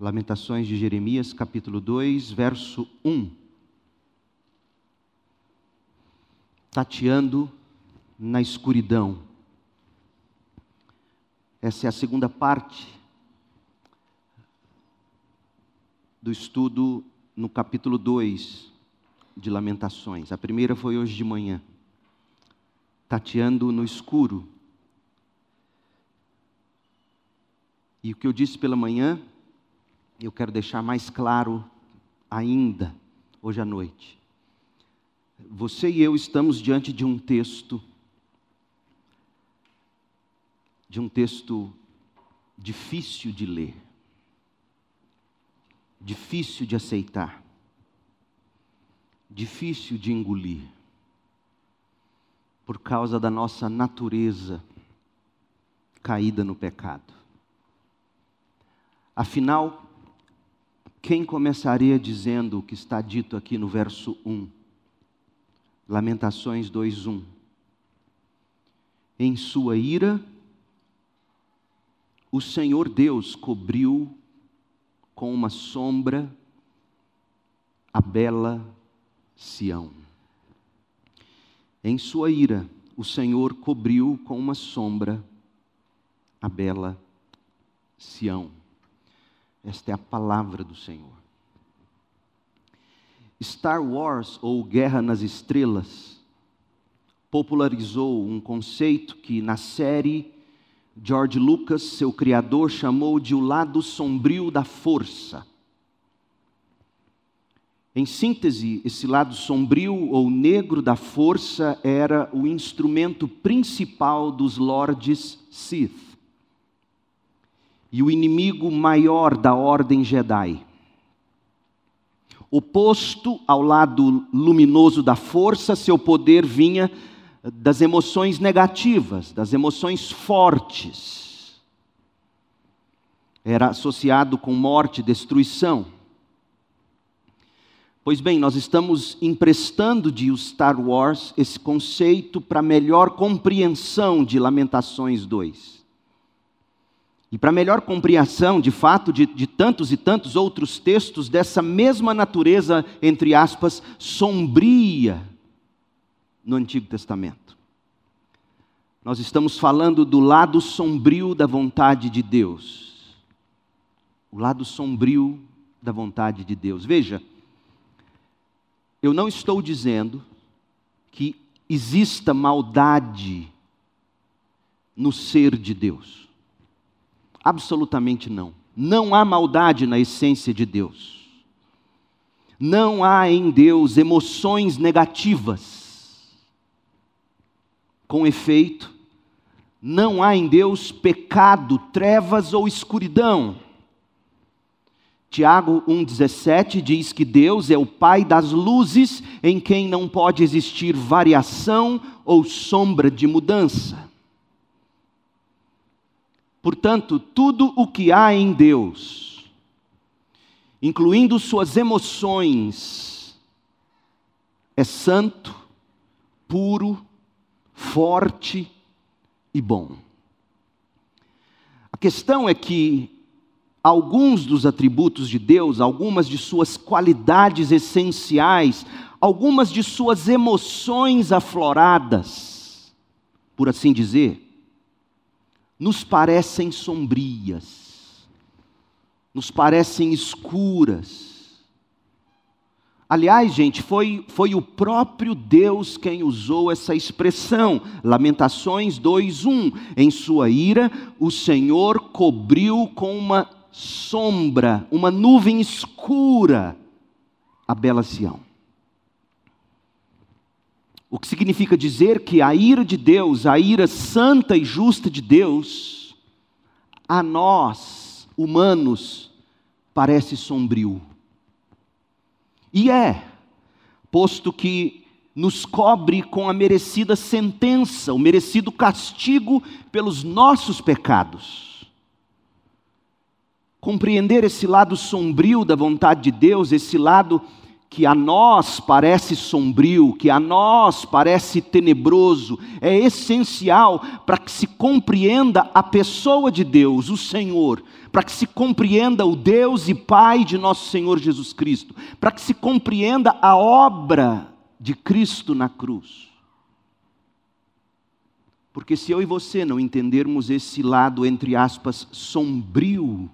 Lamentações de Jeremias, capítulo 2, verso 1. Tateando na escuridão. Essa é a segunda parte do estudo no capítulo 2 de Lamentações. A primeira foi hoje de manhã. Tateando no escuro. E o que eu disse pela manhã, eu quero deixar mais claro ainda, hoje à noite. Você e eu estamos diante de um texto, de um texto difícil de ler, difícil de aceitar, difícil de engolir, por causa da nossa natureza caída no pecado. Afinal, quem começaria dizendo o que está dito aqui no verso 1? Lamentações 2:1. Em sua ira, o Senhor Deus cobriu com uma sombra a bela Sião. Em sua ira, o Senhor cobriu com uma sombra a bela Sião. Esta é a palavra do Senhor. Star Wars, ou Guerra nas Estrelas, popularizou um conceito que na série George Lucas, seu criador, chamou de o lado sombrio da força. Em síntese, esse lado sombrio ou negro da força era o instrumento principal dos lordes Sith e o inimigo maior da ordem Jedi. Oposto ao lado luminoso da força, seu poder vinha das emoções negativas, das emoções fortes. Era associado com morte, destruição. Pois bem, nós estamos emprestando de Star Wars esse conceito para melhor compreensão de Lamentações 2. E para melhor compreensão, de fato, de, de, tantos e tantos outros textos dessa mesma natureza, entre aspas, sombria no Antigo Testamento. Nós estamos falando do lado sombrio da vontade de Deus. O lado sombrio da vontade de Deus. Veja, eu não estou dizendo que exista maldade no ser de Deus. Absolutamente não. Não há maldade na essência de Deus. Não há em Deus emoções negativas. Com efeito, não há em Deus pecado, trevas ou escuridão. Tiago 1,17 diz que Deus é o Pai das luzes, em quem não pode existir variação ou sombra de mudança. Portanto, tudo o que há em Deus, incluindo suas emoções, é santo, puro, forte e bom. A questão é que alguns dos atributos de Deus, algumas de suas qualidades essenciais, algumas de suas emoções afloradas, por assim dizer, nos parecem sombrias, nos parecem escuras. Aliás, gente, foi, foi o próprio Deus quem usou essa expressão, Lamentações 2:1. Em sua ira, o Senhor cobriu com uma sombra, uma nuvem escura, a bela Sião. O que significa dizer que a ira de Deus, a ira santa e justa de Deus, a nós, humanos, parece sombrio. E é, posto que nos cobre com a merecida sentença, o merecido castigo pelos nossos pecados. Compreender esse lado sombrio da vontade de Deus, esse lado que a nós parece sombrio, que a nós parece tenebroso, é essencial para que se compreenda a pessoa de Deus, o Senhor, para que se compreenda o Deus e Pai de nosso Senhor Jesus Cristo, para que se compreenda a obra de Cristo na cruz. Porque se eu e você não entendermos esse lado, entre aspas, sombrio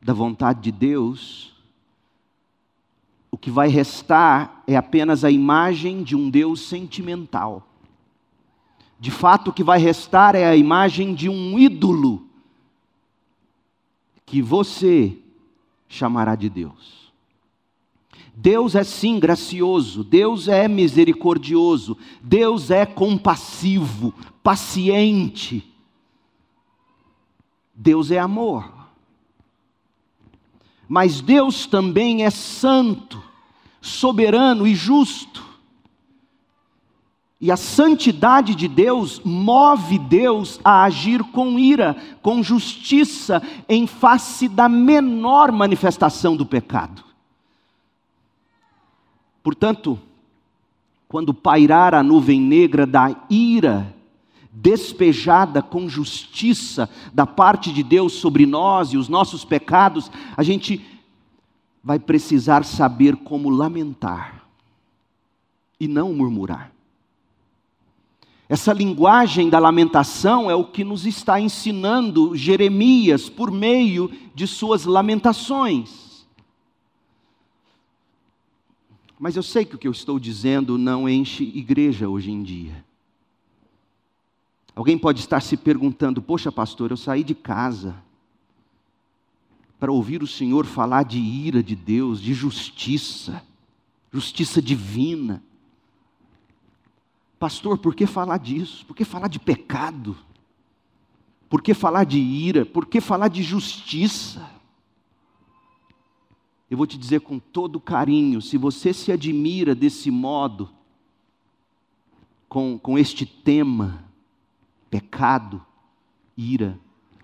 da vontade de Deus, o que vai restar é apenas a imagem de um Deus sentimental. De fato, o que vai restar é a imagem de um ídolo que você chamará de Deus. Deus é sim gracioso, Deus é misericordioso, Deus é compassivo, paciente. Deus é amor. Mas Deus também é santo, soberano e justo. E a santidade de Deus move Deus a agir com ira, com justiça, em face da menor manifestação do pecado. Portanto, quando pairar a nuvem negra da ira, despejada com justiça da parte de Deus sobre nós e os nossos pecados, a gente vai precisar saber como lamentar e não murmurar. Essa linguagem da lamentação é o que nos está ensinando Jeremias por meio de suas lamentações. Mas eu sei que o que eu estou dizendo não enche igreja hoje em dia. Alguém pode estar se perguntando: Poxa, pastor, eu saí de casa para ouvir o Senhor falar de ira de Deus, de justiça, justiça divina. Pastor, por que falar disso? Por que falar de pecado? Por que falar de ira? Por que falar de justiça? Eu vou te dizer com todo carinho: se você se admira desse modo, com, com este tema, pecado, ira,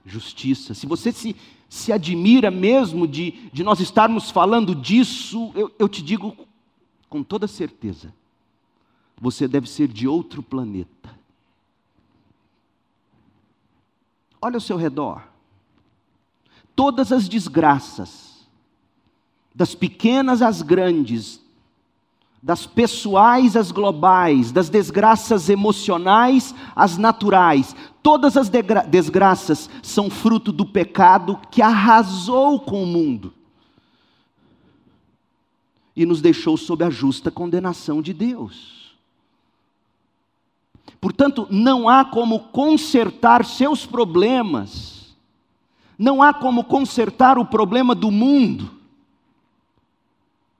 justiça. Se você se, se admira mesmo de, de nós estarmos falando disso, eu, eu te digo com toda certeza, você deve ser de outro planeta. Olha ao seu redor. Todas as desgraças, das pequenas às grandes, das pessoais às globais, das desgraças emocionais às naturais. Todas as desgraças são fruto do pecado que arrasou com o mundo e nos deixou sob a justa condenação de Deus. Portanto, não há como consertar seus problemas, não há como consertar o problema do mundo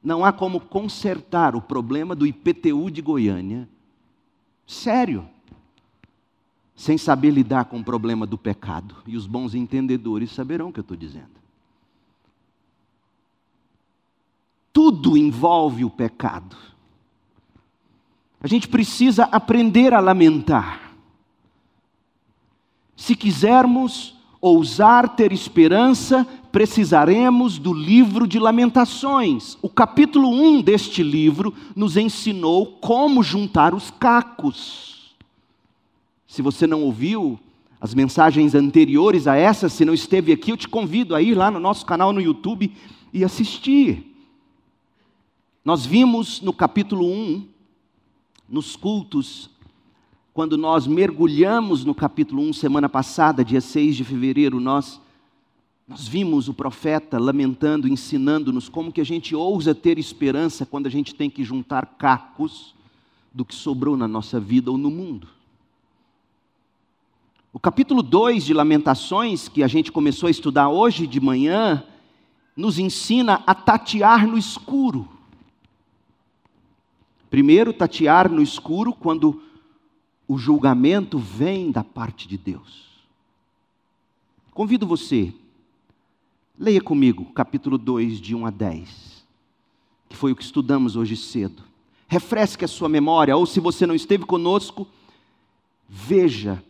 não há como consertar o problema do IPTU de Goiânia, sério, sem saber lidar com o problema do pecado. E os bons entendedores saberão o que eu estou dizendo. Tudo envolve o pecado. A gente precisa aprender a lamentar. Se quisermos ousar ter esperança, precisaremos do livro de Lamentações. O capítulo 1 deste livro nos ensinou como juntar os cacos. Se você não ouviu as mensagens anteriores a essa, se não esteve aqui, eu te convido a ir lá no nosso canal no YouTube e assistir. Nós vimos no capítulo 1, nos cultos quando nós mergulhamos no capítulo 1 semana passada, dia 6 de fevereiro, nós nós vimos o profeta lamentando, ensinando-nos como que a gente ousa ter esperança quando a gente tem que juntar cacos do que sobrou na nossa vida ou no mundo. O capítulo 2 de Lamentações, que a gente começou a estudar hoje de manhã, nos ensina a tatear no escuro. Primeiro, tatear no escuro quando o julgamento vem da parte de Deus. Convido você, leia comigo capítulo 2, de 1 a 10, que foi o que estudamos hoje cedo. Refresque a sua memória, ou se você não esteve conosco, veja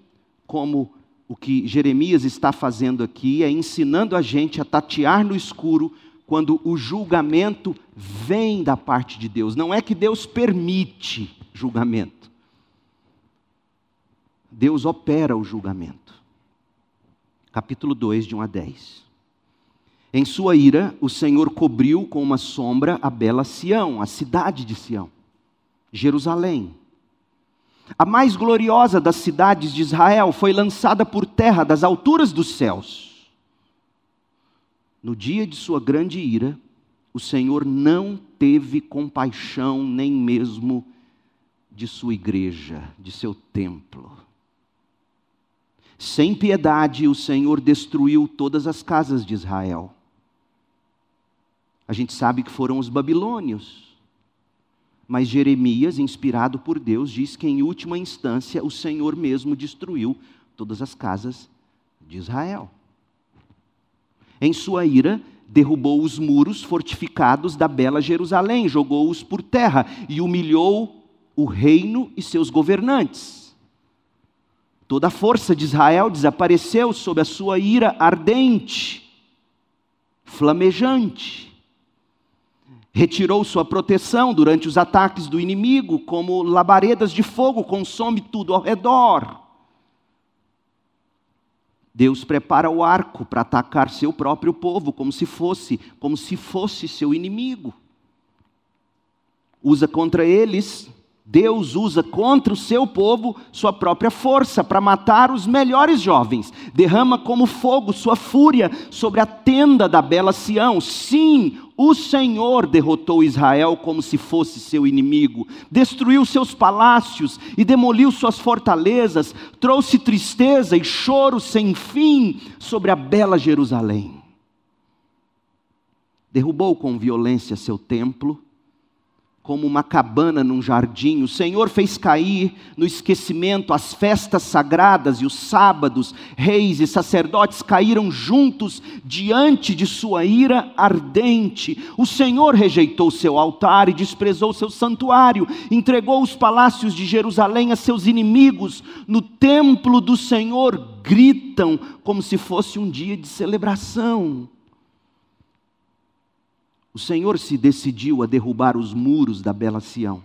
como o que Jeremias está fazendo aqui é ensinando a gente a tatear no escuro quando o julgamento vem da parte de Deus. Não é que Deus permite julgamento. Deus opera o julgamento. Capítulo 2, de 1 a 10. Em sua ira, o Senhor cobriu com uma sombra a bela Sião, a cidade de Sião, Jerusalém. A mais gloriosa das cidades de Israel foi lançada por terra das alturas dos céus no dia de sua grande ira, o Senhor não teve compaixão nem mesmo de sua igreja, de seu templo. Sem piedade, o Senhor destruiu todas as casas de Israel. A gente sabe que foram os babilônios. Mas Jeremias, inspirado por Deus, diz que em última instância o Senhor mesmo destruiu todas as casas de Israel. Em sua ira, derrubou os muros fortificados da bela Jerusalém, jogou-os por terra e humilhou o reino e seus governantes. Toda a força de Israel desapareceu sob a sua ira ardente, flamejante. Retirou sua proteção durante os ataques do inimigo, como labaredas de fogo consome tudo ao redor. Deus prepara o arco para atacar seu próprio povo, como se fosse, como se fosse seu inimigo. Usa contra eles, Deus usa contra o seu povo sua própria força para matar os melhores jovens. Derrama como fogo sua fúria sobre a tenda da bela Sião. Sim, o Senhor derrotou Israel como se fosse seu inimigo, destruiu seus palácios e demoliu suas fortalezas, trouxe tristeza e choro sem fim sobre a bela Jerusalém. Derrubou com violência seu templo, como uma cabana num jardim. O Senhor fez cair no esquecimento as festas sagradas e os sábados. Reis e sacerdotes caíram juntos diante de sua ira ardente. O Senhor rejeitou seu altar e desprezou seu santuário. Entregou os palácios de Jerusalém a seus inimigos. No templo do Senhor gritam como se fosse um dia de celebração. O Senhor se decidiu a derrubar os muros da bela Sião.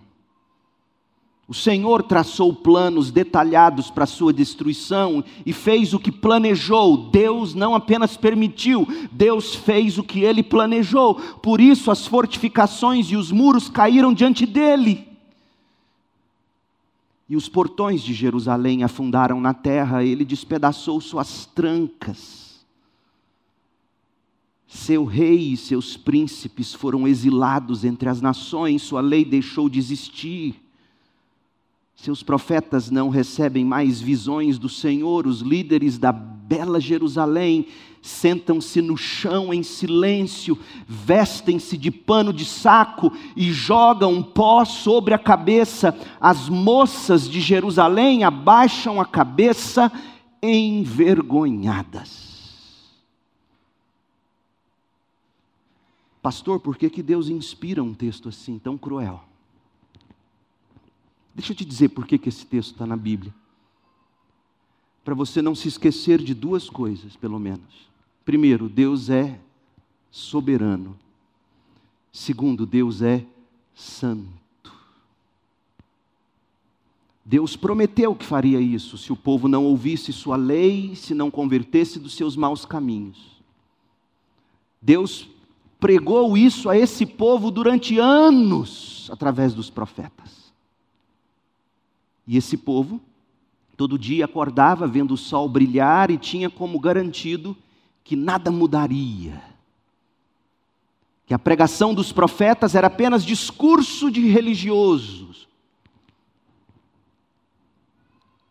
O Senhor traçou planos detalhados para sua destruição e fez o que planejou. Deus não apenas permitiu, Deus fez o que ele planejou. Por isso as fortificações e os muros caíram diante dele. E os portões de Jerusalém afundaram na terra, ele despedaçou suas trancas. Seu rei e seus príncipes foram exilados entre as nações, sua lei deixou de existir. Seus profetas não recebem mais visões do Senhor, os líderes da bela Jerusalém sentam-se no chão em silêncio, vestem-se de pano de saco e jogam pó sobre a cabeça. As moças de Jerusalém abaixam a cabeça envergonhadas. Pastor, por que, que Deus inspira um texto assim, tão cruel? Deixa eu te dizer por que, que esse texto está na Bíblia. Para você não se esquecer de duas coisas, pelo menos. Primeiro, Deus é soberano. Segundo, Deus é santo. Deus prometeu que faria isso se o povo não ouvisse sua lei, se não convertesse dos seus maus caminhos. Deus pregou isso a esse povo durante anos através dos profetas. E esse povo, todo dia acordava vendo o sol brilhar e tinha como garantido que nada mudaria. Que a pregação dos profetas era apenas discurso de religiosos.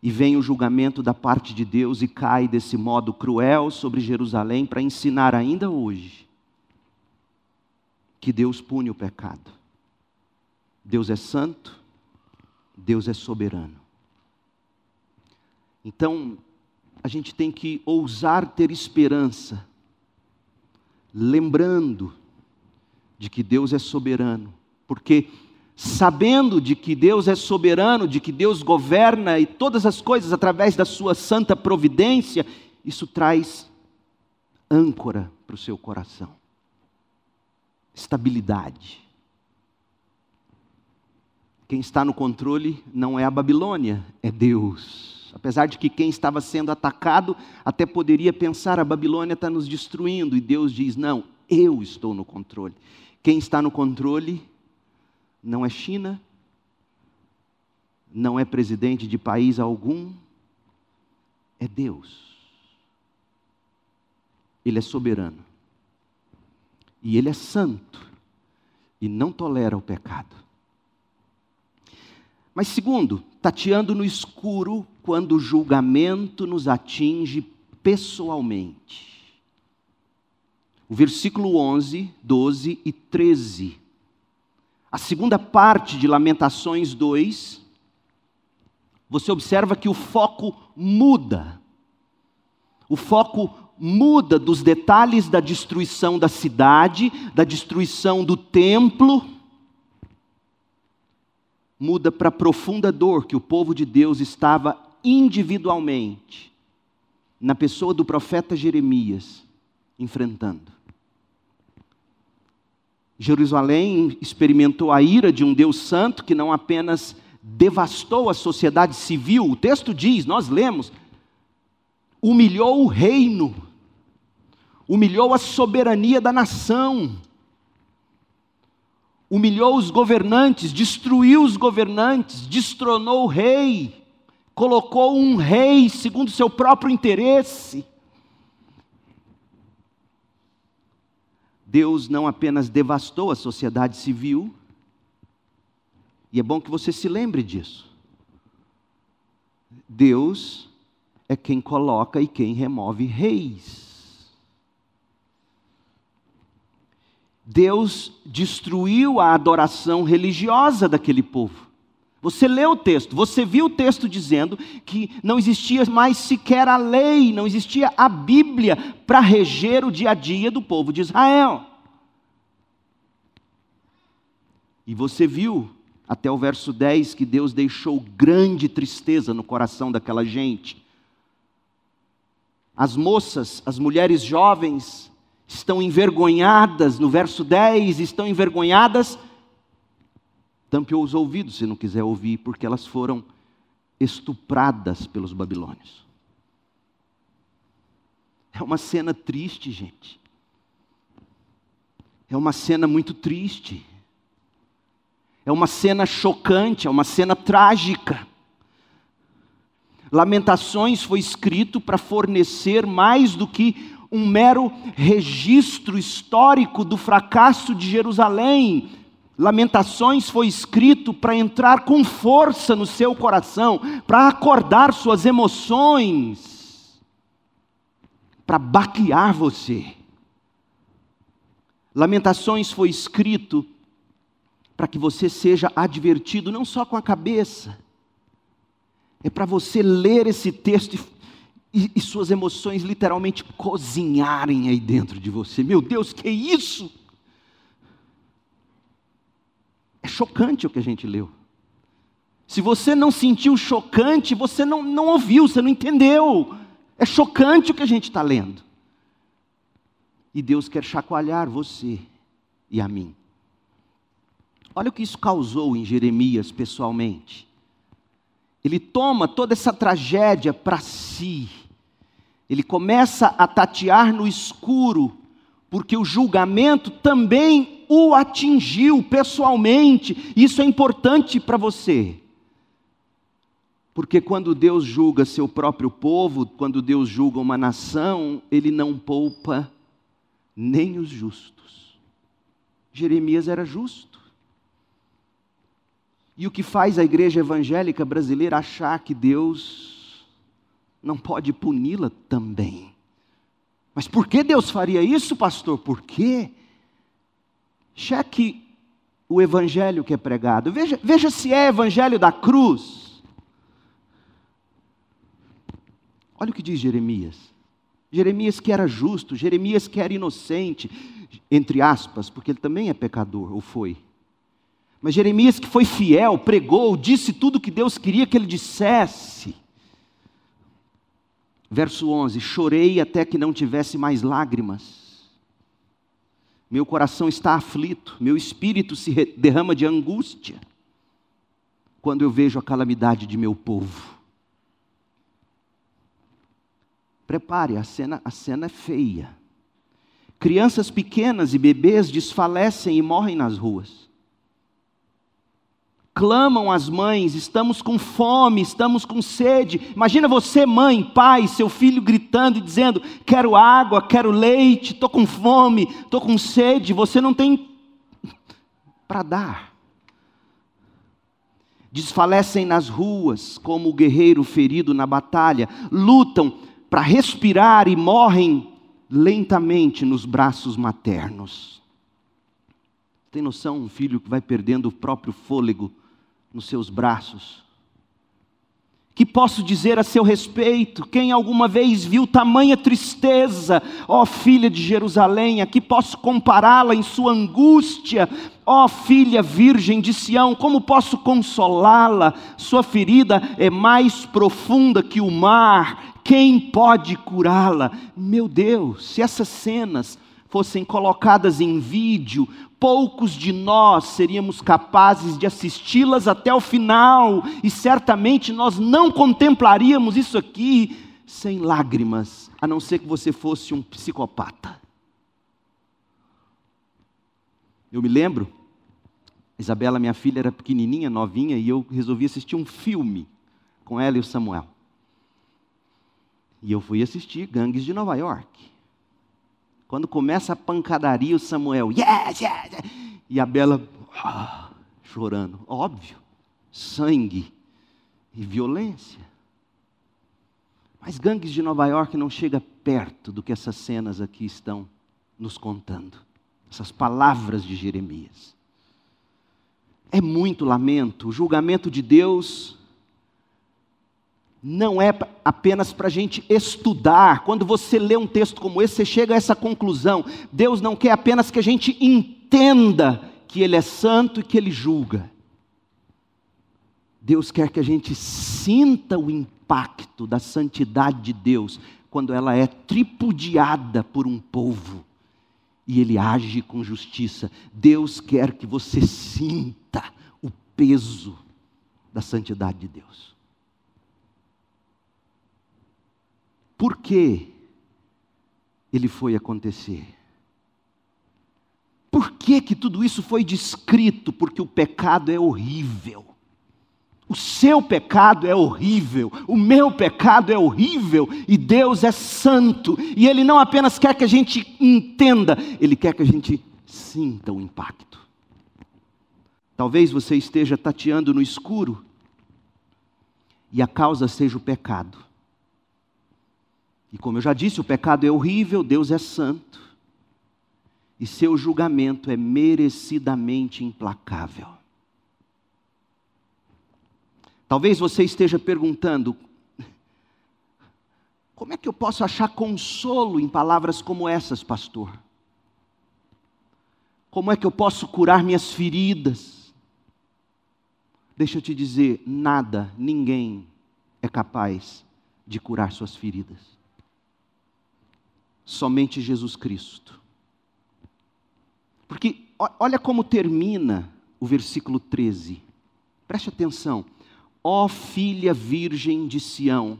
E vem o julgamento da parte de Deus e cai desse modo cruel sobre Jerusalém para ensinar ainda hoje que Deus pune o pecado. Deus é santo, Deus é soberano. Então, a gente tem que ousar ter esperança, lembrando de que Deus é soberano, porque sabendo de que Deus é soberano, de que Deus governa e todas as coisas através da sua santa providência, isso traz âncora para o seu coração. Estabilidade. Quem está no controle não é a Babilônia, é Deus. Apesar de que quem estava sendo atacado até poderia pensar: a Babilônia está nos destruindo, e Deus diz: não, eu estou no controle. Quem está no controle não é China, não é presidente de país algum, é Deus. Ele é soberano. E ele é santo e não tolera o pecado. Mas segundo, tateando no escuro quando o julgamento nos atinge pessoalmente. O versículo 11, 12 e 13. A segunda parte de Lamentações 2, você observa que o foco muda. O foco muda dos detalhes da destruição da cidade, da destruição do templo, muda para a profunda dor que o povo de Deus estava individualmente, na pessoa do profeta Jeremias, enfrentando. Jerusalém experimentou a ira de um Deus santo que não apenas devastou a sociedade civil, o texto diz, nós lemos, humilhou o reino humilhou a soberania da nação, humilhou os governantes, destruiu os governantes, destronou o rei, colocou um rei segundo seu próprio interesse. Deus não apenas devastou a sociedade civil, e é bom que você se lembre disso. Deus é quem coloca e quem remove reis. Deus destruiu a adoração religiosa daquele povo. Você leu o texto, você viu o texto dizendo que não existia mais sequer a lei, não existia a Bíblia para reger o dia a dia do povo de Israel. E você viu até o verso 10 que Deus deixou grande tristeza no coração daquela gente. As moças, as mulheres jovens, estão envergonhadas, no verso 10, estão envergonhadas. Tampe os ouvidos se não quiser ouvir, porque elas foram estupradas pelos babilônios. É uma cena triste, gente. É uma cena muito triste. É uma cena chocante, é uma cena trágica. Lamentações foi escrito para fornecer mais do que um mero registro histórico do fracasso de Jerusalém. Lamentações foi escrito para entrar com força no seu coração, para acordar suas emoções, para baquear você. Lamentações foi escrito para que você seja advertido não só com a cabeça, é para você ler esse texto e e, e suas emoções literalmente cozinharem aí dentro de você. Meu Deus, que isso? É chocante o que a gente leu. Se você não sentiu chocante, você não, não ouviu, você não entendeu. É chocante o que a gente está lendo. E Deus quer chacoalhar você e a mim. Olha o que isso causou em Jeremias pessoalmente. Ele toma toda essa tragédia para si. Ele começa a tatear no escuro, porque o julgamento também o atingiu pessoalmente. Isso é importante para você. Porque quando Deus julga seu próprio povo, quando Deus julga uma nação, ele não poupa nem os justos. Jeremias era justo. E o que faz a igreja evangélica brasileira achar que Deus não pode puni-la também. Mas por que Deus faria isso, pastor? Por quê? Cheque o evangelho que é pregado. Veja, veja se é evangelho da cruz. Olha o que diz Jeremias. Jeremias que era justo, Jeremias que era inocente, entre aspas, porque ele também é pecador, ou foi. Mas Jeremias, que foi fiel, pregou, disse tudo o que Deus queria que ele dissesse. Verso 11: Chorei até que não tivesse mais lágrimas. Meu coração está aflito, meu espírito se derrama de angústia quando eu vejo a calamidade de meu povo. Prepare, a cena, a cena é feia. Crianças pequenas e bebês desfalecem e morrem nas ruas clamam as mães: estamos com fome, estamos com sede. Imagina você, mãe, pai, seu filho gritando e dizendo: quero água, quero leite, estou com fome, estou com sede. Você não tem para dar. Desfalecem nas ruas como o guerreiro ferido na batalha, lutam para respirar e morrem lentamente nos braços maternos. Tem noção um filho que vai perdendo o próprio fôlego nos seus braços. Que posso dizer a seu respeito? Quem alguma vez viu tamanha tristeza, ó filha de Jerusalém, a que posso compará-la em sua angústia? Ó filha virgem de Sião, como posso consolá-la? Sua ferida é mais profunda que o mar, quem pode curá-la? Meu Deus, se essas cenas fossem colocadas em vídeo, poucos de nós seríamos capazes de assisti-las até o final, e certamente nós não contemplaríamos isso aqui sem lágrimas, a não ser que você fosse um psicopata. Eu me lembro, Isabela, minha filha, era pequenininha, novinha, e eu resolvi assistir um filme com ela e o Samuel. E eu fui assistir Gangues de Nova York. Quando começa a pancadaria, o Samuel, yes, yes, yes. e a Bela ah, chorando. Óbvio, sangue e violência. Mas Gangues de Nova York não chega perto do que essas cenas aqui estão nos contando. Essas palavras de Jeremias. É muito lamento. O julgamento de Deus não é apenas para a gente estudar. Quando você lê um texto como esse, você chega a essa conclusão. Deus não quer apenas que a gente entenda que Ele é santo e que Ele julga. Deus quer que a gente sinta o impacto da santidade de Deus quando ela é tripudiada por um povo e ele age com justiça. Deus quer que você sinta o peso da santidade de Deus. Por que ele foi acontecer. Por que, que tudo isso foi descrito? Porque o pecado é horrível. O seu pecado é horrível, o meu pecado é horrível, e Deus é santo, e Ele não apenas quer que a gente entenda, Ele quer que a gente sinta o impacto. Talvez você esteja tateando no escuro, e a causa seja o pecado. E como eu já disse, o pecado é horrível, Deus é santo. E seu julgamento é merecidamente implacável. Talvez você esteja perguntando: como é que eu posso achar consolo em palavras como essas, pastor? Como é que eu posso curar minhas feridas? Deixa eu te dizer: nada, ninguém é capaz de curar suas feridas somente Jesus Cristo. Porque olha como termina o versículo 13. Preste atenção. Ó oh, filha virgem de Sião,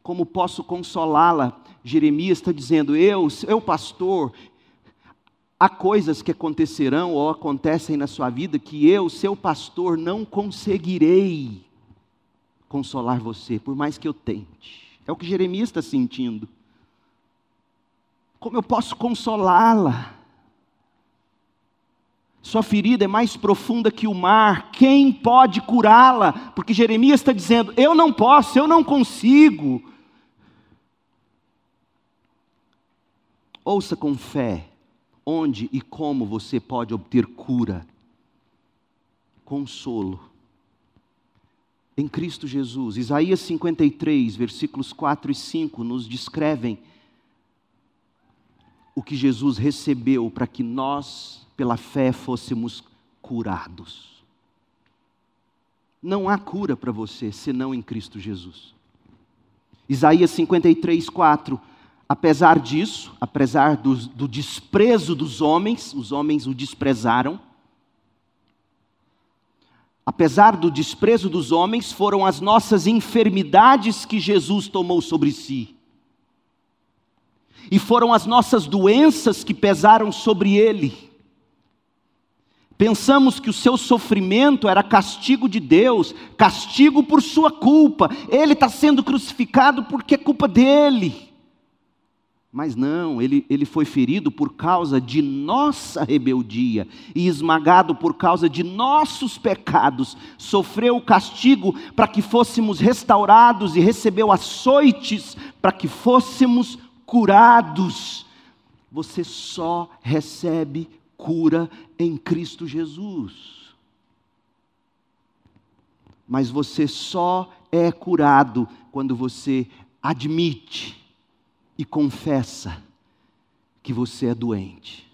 como posso consolá-la? Jeremias está dizendo: Eu, eu pastor, há coisas que acontecerão ou acontecem na sua vida que eu, seu pastor, não conseguirei consolar você, por mais que eu tente. É o que Jeremias está sentindo. Como eu posso consolá-la? Sua ferida é mais profunda que o mar, quem pode curá-la? Porque Jeremias está dizendo: eu não posso, eu não consigo. Ouça com fé onde e como você pode obter cura, consolo. Em Cristo Jesus. Isaías 53, versículos 4 e 5 nos descrevem o que Jesus recebeu para que nós, pela fé, fôssemos curados. Não há cura para você senão em Cristo Jesus. Isaías 53, 4. apesar disso, apesar do, do desprezo dos homens, os homens o desprezaram. Apesar do desprezo dos homens, foram as nossas enfermidades que Jesus tomou sobre si. E foram as nossas doenças que pesaram sobre ele. Pensamos que o seu sofrimento era castigo de Deus, castigo por sua culpa. Ele está sendo crucificado porque é culpa dele. Mas não, ele, ele foi ferido por causa de nossa rebeldia e esmagado por causa de nossos pecados. Sofreu o castigo para que fôssemos restaurados e recebeu açoites para que fôssemos curados. Você só recebe cura em Cristo Jesus. Mas você só é curado quando você admite e confessa que você é doente.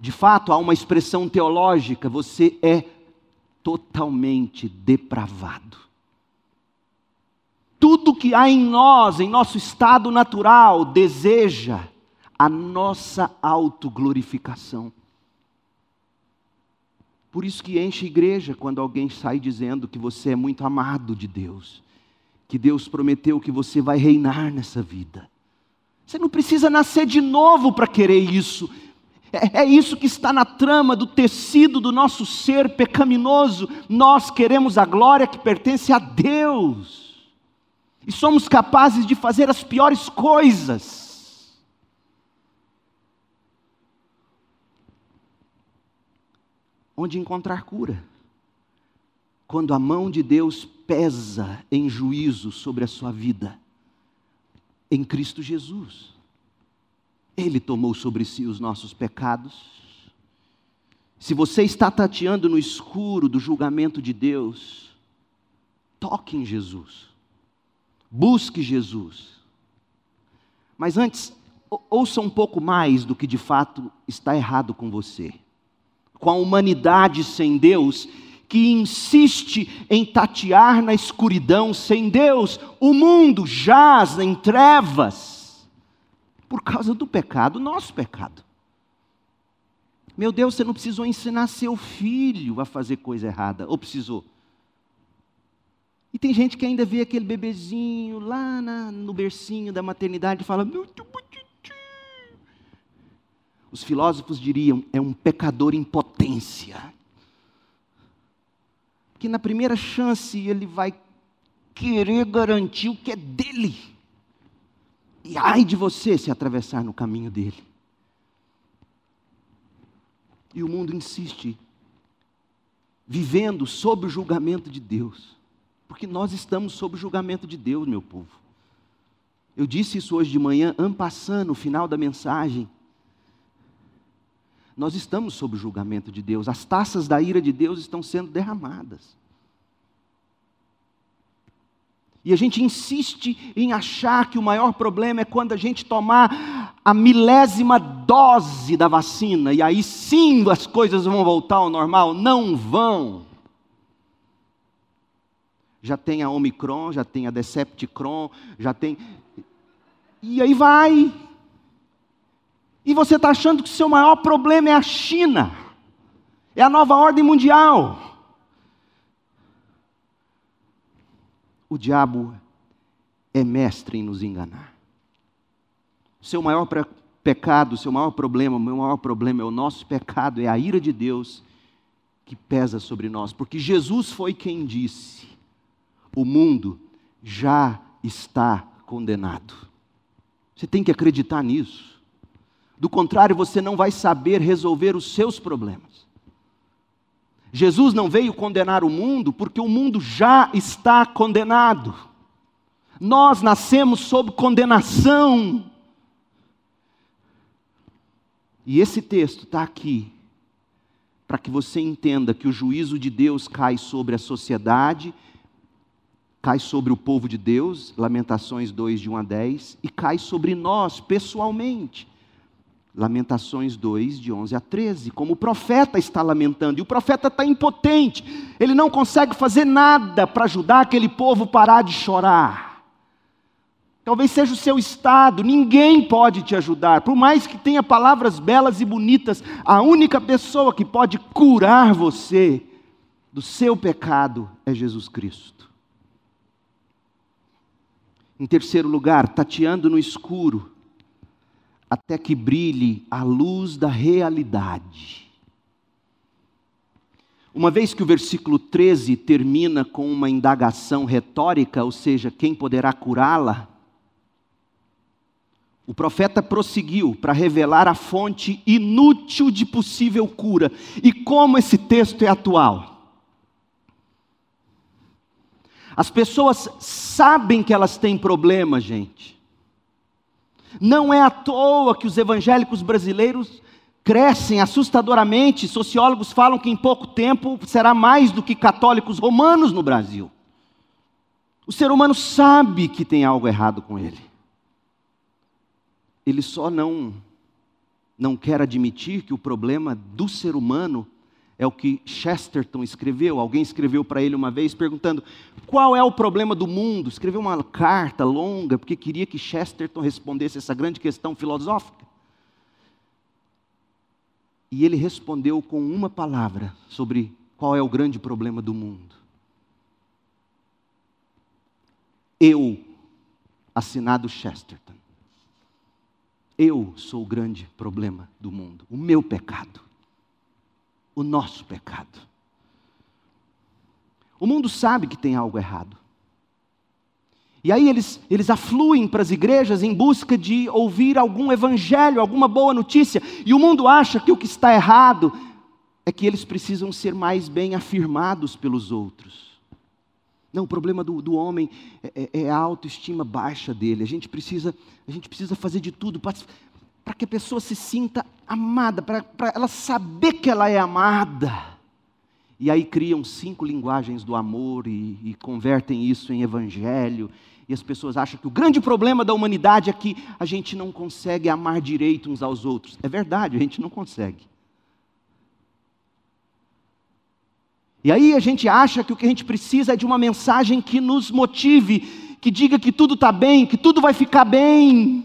De fato, há uma expressão teológica: você é totalmente depravado. Tudo que há em nós, em nosso estado natural, deseja a nossa autoglorificação. Por isso que enche a igreja quando alguém sai dizendo que você é muito amado de Deus que Deus prometeu que você vai reinar nessa vida. Você não precisa nascer de novo para querer isso. É, é, isso que está na trama do tecido do nosso ser pecaminoso. Nós queremos a glória que pertence a Deus. E somos capazes de fazer as piores coisas. Onde encontrar cura? Quando a mão de Deus pesa em juízo sobre a sua vida? Em Cristo Jesus. Ele tomou sobre si os nossos pecados. Se você está tateando no escuro do julgamento de Deus, toque em Jesus. Busque Jesus. Mas antes, ouça um pouco mais do que de fato está errado com você. Com a humanidade sem Deus, que insiste em tatear na escuridão sem Deus. O mundo jaz em trevas por causa do pecado, nosso pecado. Meu Deus, você não precisou ensinar seu filho a fazer coisa errada, ou precisou? E tem gente que ainda vê aquele bebezinho lá na, no bercinho da maternidade e fala: os filósofos diriam, é um pecador em potência que na primeira chance ele vai querer garantir o que é dele. E ai de você se atravessar no caminho dele. E o mundo insiste, vivendo sob o julgamento de Deus, porque nós estamos sob o julgamento de Deus, meu povo. Eu disse isso hoje de manhã, ampassando no final da mensagem. Nós estamos sob o julgamento de Deus, as taças da ira de Deus estão sendo derramadas. E a gente insiste em achar que o maior problema é quando a gente tomar a milésima dose da vacina, e aí sim as coisas vão voltar ao normal. Não vão. Já tem a Omicron, já tem a Decepticron, já tem. E aí vai. E você está achando que o seu maior problema é a China, é a nova ordem mundial. O diabo é mestre em nos enganar. Seu maior pecado, seu maior problema, meu maior problema é o nosso pecado, é a ira de Deus que pesa sobre nós, porque Jesus foi quem disse: o mundo já está condenado. Você tem que acreditar nisso. Do contrário, você não vai saber resolver os seus problemas. Jesus não veio condenar o mundo porque o mundo já está condenado. Nós nascemos sob condenação. E esse texto está aqui para que você entenda que o juízo de Deus cai sobre a sociedade, cai sobre o povo de Deus, Lamentações 2, de 1 a 10, e cai sobre nós pessoalmente. Lamentações 2, de 11 a 13, como o profeta está lamentando, e o profeta está impotente, ele não consegue fazer nada para ajudar aquele povo a parar de chorar. Talvez seja o seu estado, ninguém pode te ajudar. Por mais que tenha palavras belas e bonitas, a única pessoa que pode curar você do seu pecado é Jesus Cristo. Em terceiro lugar, tateando no escuro, até que brilhe a luz da realidade. Uma vez que o versículo 13 termina com uma indagação retórica, ou seja, quem poderá curá-la? O profeta prosseguiu para revelar a fonte inútil de possível cura. E como esse texto é atual? As pessoas sabem que elas têm problema, gente. Não é à toa que os evangélicos brasileiros crescem assustadoramente. Sociólogos falam que em pouco tempo será mais do que católicos romanos no Brasil. O ser humano sabe que tem algo errado com ele ele só não não quer admitir que o problema do ser humano é o que Chesterton escreveu. Alguém escreveu para ele uma vez perguntando: qual é o problema do mundo? Escreveu uma carta longa porque queria que Chesterton respondesse essa grande questão filosófica. E ele respondeu com uma palavra sobre qual é o grande problema do mundo. Eu, assinado Chesterton. Eu sou o grande problema do mundo, o meu pecado, o nosso pecado. O mundo sabe que tem algo errado. E aí eles, eles afluem para as igrejas em busca de ouvir algum evangelho, alguma boa notícia, e o mundo acha que o que está errado é que eles precisam ser mais bem afirmados pelos outros. Não, o problema do, do homem é, é, é, a autoestima baixa dele. A gente precisa, a gente precisa fazer de tudo para que a pessoa se sinta amada, para ela saber que ela é amada. E aí criam cinco linguagens do amor e, e convertem isso em evangelho. E as pessoas acham que o grande problema da humanidade é que a gente não consegue amar direito uns aos outros. É verdade, a gente não consegue. E aí a gente acha que o que a gente precisa é de uma mensagem que nos motive, que diga que tudo está bem, que tudo vai ficar bem.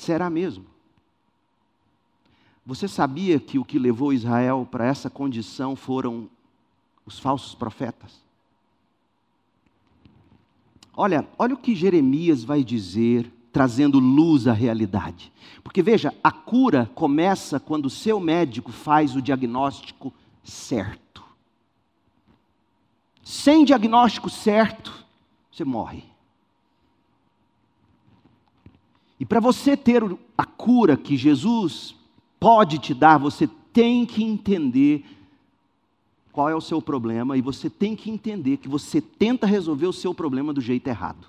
Será mesmo? Você sabia que o que levou Israel para essa condição foram os falsos profetas? Olha, olha o que Jeremias vai dizer trazendo luz à realidade. Porque veja, a cura começa quando o seu médico faz o diagnóstico certo. Sem diagnóstico certo, você morre. E para você ter a cura que Jesus pode te dar, você tem que entender qual é o seu problema e você tem que entender que você tenta resolver o seu problema do jeito errado.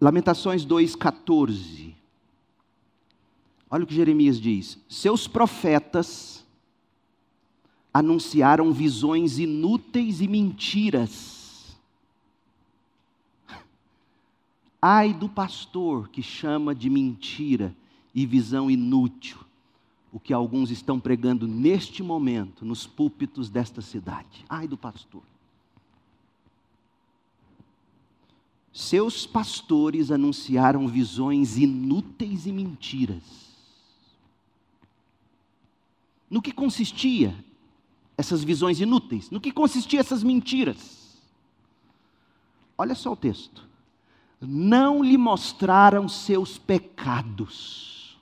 Lamentações 2,14. Olha o que Jeremias diz: Seus profetas anunciaram visões inúteis e mentiras. Ai do pastor que chama de mentira e visão inútil o que alguns estão pregando neste momento nos púlpitos desta cidade. Ai do pastor. seus pastores anunciaram visões inúteis e mentiras. No que consistia essas visões inúteis? No que consistia essas mentiras? Olha só o texto. Não lhe mostraram seus pecados.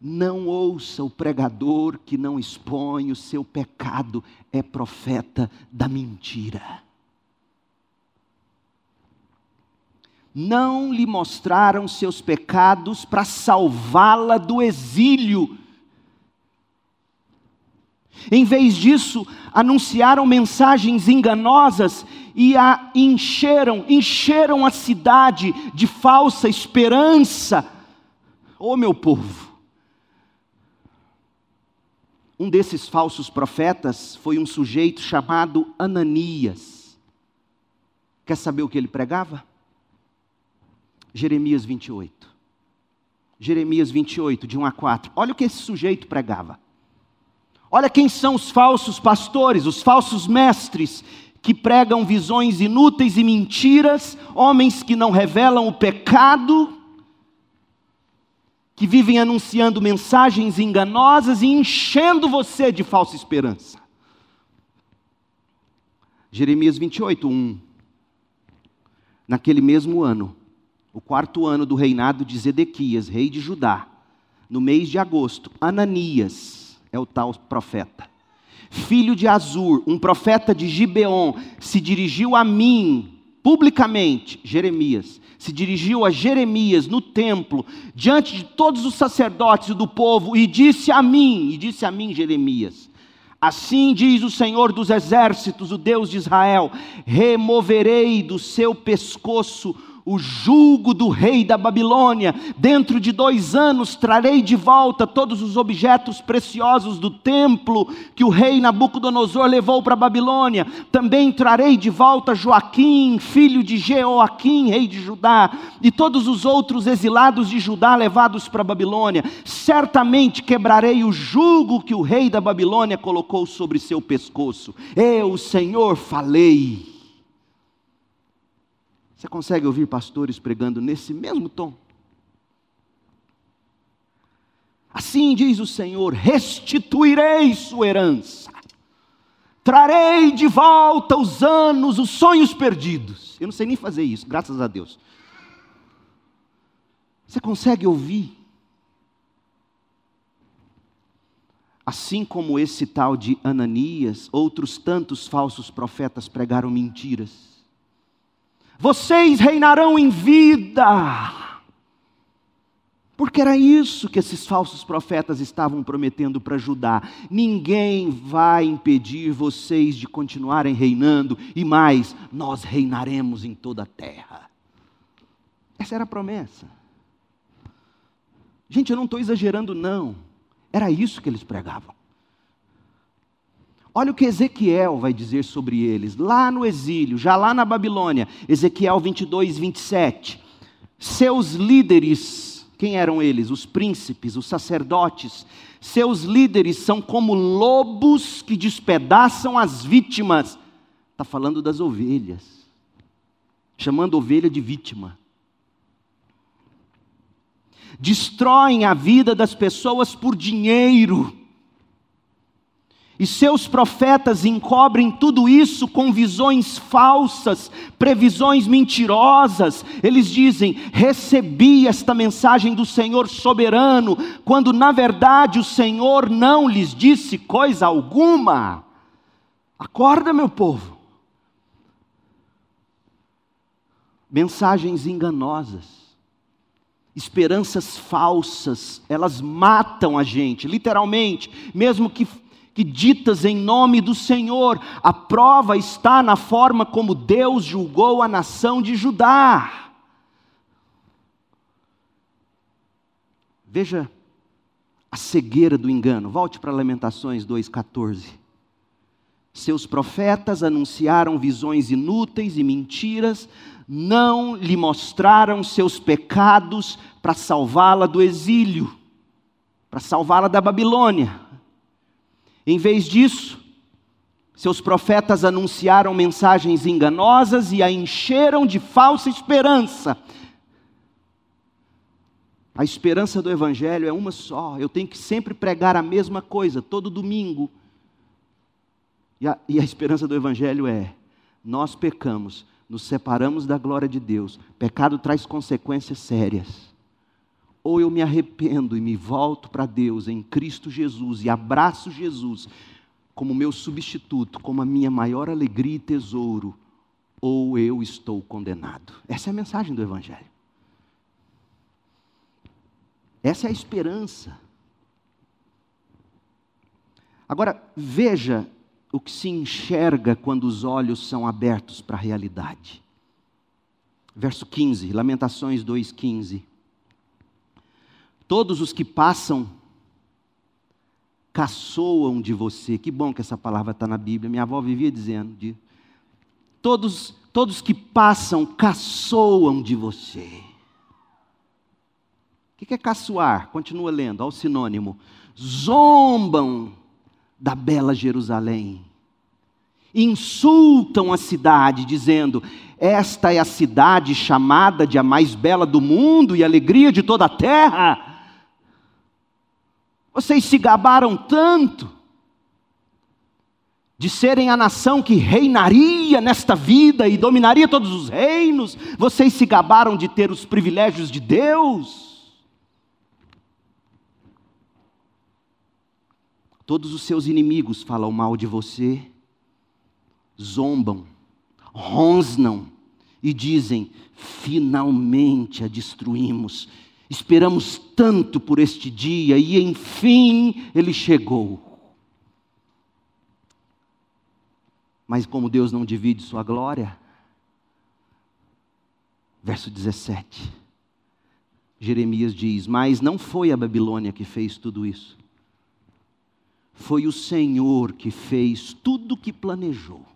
Não ouça o pregador que não expõe o seu pecado, é profeta da mentira. não lhe mostraram seus pecados para salvá-la do exílio. Em vez disso, anunciaram mensagens enganosas e a encheram, encheram a cidade de falsa esperança. Ô oh, meu povo! Um desses falsos profetas foi um sujeito chamado Ananias. Quer saber o que ele pregava? Jeremias 28. Jeremias 28, de 1 a 4. Olha o que esse sujeito pregava. Olha quem são os falsos pastores, os falsos mestres, que pregam visões inúteis e mentiras, homens que não revelam o pecado, que vivem anunciando mensagens enganosas e enchendo você de falsa esperança. Jeremias 28, 1. Naquele mesmo ano, o quarto ano do reinado de Zedequias, rei de Judá, no mês de agosto, Ananias é o tal profeta, filho de Azur, um profeta de Gibeon, se dirigiu a mim publicamente, Jeremias, se dirigiu a Jeremias no templo, diante de todos os sacerdotes do povo, e disse a mim, e disse a mim, Jeremias: Assim diz o Senhor dos exércitos, o Deus de Israel: removerei do seu pescoço o jugo do rei da Babilônia. Dentro de dois anos trarei de volta todos os objetos preciosos do templo que o rei Nabucodonosor levou para a Babilônia. Também trarei de volta Joaquim, filho de Jeoaquim, rei de Judá, e todos os outros exilados de Judá levados para a Babilônia. Certamente quebrarei o jugo que o rei da Babilônia colocou sobre seu pescoço. Eu, Senhor, falei. Você consegue ouvir pastores pregando nesse mesmo tom? Assim diz o Senhor: restituirei sua herança, trarei de volta os anos, os sonhos perdidos. Eu não sei nem fazer isso, graças a Deus. Você consegue ouvir? Assim como esse tal de Ananias, outros tantos falsos profetas pregaram mentiras vocês reinarão em vida. Porque era isso que esses falsos profetas estavam prometendo para Judá. Ninguém vai impedir vocês de continuarem reinando, e mais, nós reinaremos em toda a terra. Essa era a promessa. Gente, eu não estou exagerando, não. Era isso que eles pregavam. Olha o que Ezequiel vai dizer sobre eles, lá no exílio, já lá na Babilônia, Ezequiel 22, 27. Seus líderes, quem eram eles? Os príncipes, os sacerdotes. Seus líderes são como lobos que despedaçam as vítimas. Está falando das ovelhas, chamando ovelha de vítima. Destroem a vida das pessoas por dinheiro e seus profetas encobrem tudo isso com visões falsas, previsões mentirosas. Eles dizem: recebi esta mensagem do Senhor soberano, quando na verdade o Senhor não lhes disse coisa alguma. Acorda, meu povo. Mensagens enganosas, esperanças falsas, elas matam a gente, literalmente, mesmo que que ditas em nome do Senhor. A prova está na forma como Deus julgou a nação de Judá. Veja a cegueira do engano. Volte para Lamentações 2,14. Seus profetas anunciaram visões inúteis e mentiras, não lhe mostraram seus pecados para salvá-la do exílio, para salvá-la da Babilônia. Em vez disso, seus profetas anunciaram mensagens enganosas e a encheram de falsa esperança. A esperança do Evangelho é uma só. Eu tenho que sempre pregar a mesma coisa, todo domingo. E a, e a esperança do Evangelho é: nós pecamos, nos separamos da glória de Deus. Pecado traz consequências sérias ou eu me arrependo e me volto para Deus em Cristo Jesus e abraço Jesus como meu substituto, como a minha maior alegria e tesouro, ou eu estou condenado. Essa é a mensagem do Evangelho. Essa é a esperança. Agora, veja o que se enxerga quando os olhos são abertos para a realidade. Verso 15, Lamentações 2,15. Todos os que passam caçoam de você. Que bom que essa palavra está na Bíblia. Minha avó vivia dizendo: de, todos, todos que passam caçoam de você. O que é caçoar? Continua lendo, ao sinônimo. Zombam da bela Jerusalém. Insultam a cidade, dizendo: Esta é a cidade chamada de a mais bela do mundo e alegria de toda a terra. Vocês se gabaram tanto de serem a nação que reinaria nesta vida e dominaria todos os reinos, vocês se gabaram de ter os privilégios de Deus. Todos os seus inimigos falam mal de você, zombam, rosnam e dizem: finalmente a destruímos. Esperamos tanto por este dia e enfim ele chegou. Mas como Deus não divide sua glória, verso 17. Jeremias diz: Mas não foi a Babilônia que fez tudo isso. Foi o Senhor que fez tudo o que planejou.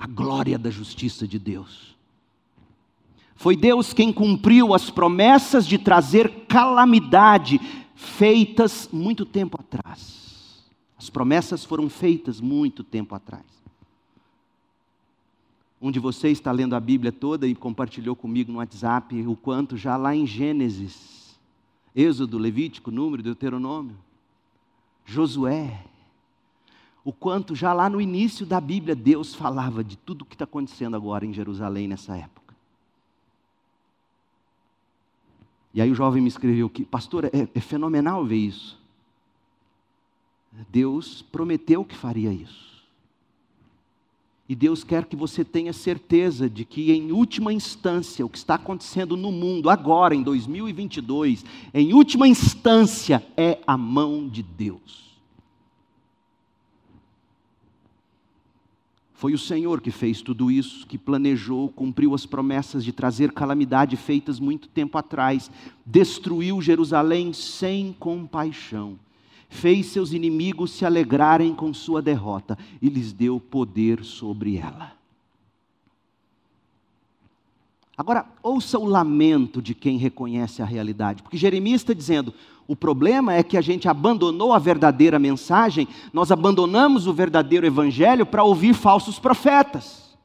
A glória da justiça de Deus. Foi Deus quem cumpriu as promessas de trazer calamidade feitas muito tempo atrás. As promessas foram feitas muito tempo atrás. Um de vocês está lendo a Bíblia toda e compartilhou comigo no WhatsApp o quanto já lá em Gênesis, Êxodo, Levítico, Número, Deuteronômio, Josué, o quanto já lá no início da Bíblia Deus falava de tudo o que está acontecendo agora em Jerusalém nessa época. E aí o jovem me escreveu que, pastor, é, é fenomenal ver isso. Deus prometeu que faria isso. E Deus quer que você tenha certeza de que, em última instância, o que está acontecendo no mundo agora, em 2022, em última instância, é a mão de Deus. Foi o Senhor que fez tudo isso, que planejou, cumpriu as promessas de trazer calamidade feitas muito tempo atrás, destruiu Jerusalém sem compaixão fez seus inimigos se alegrarem com sua derrota e lhes deu poder sobre ela. Agora, ouça o lamento de quem reconhece a realidade, porque Jeremias está dizendo: o problema é que a gente abandonou a verdadeira mensagem, nós abandonamos o verdadeiro evangelho para ouvir falsos profetas.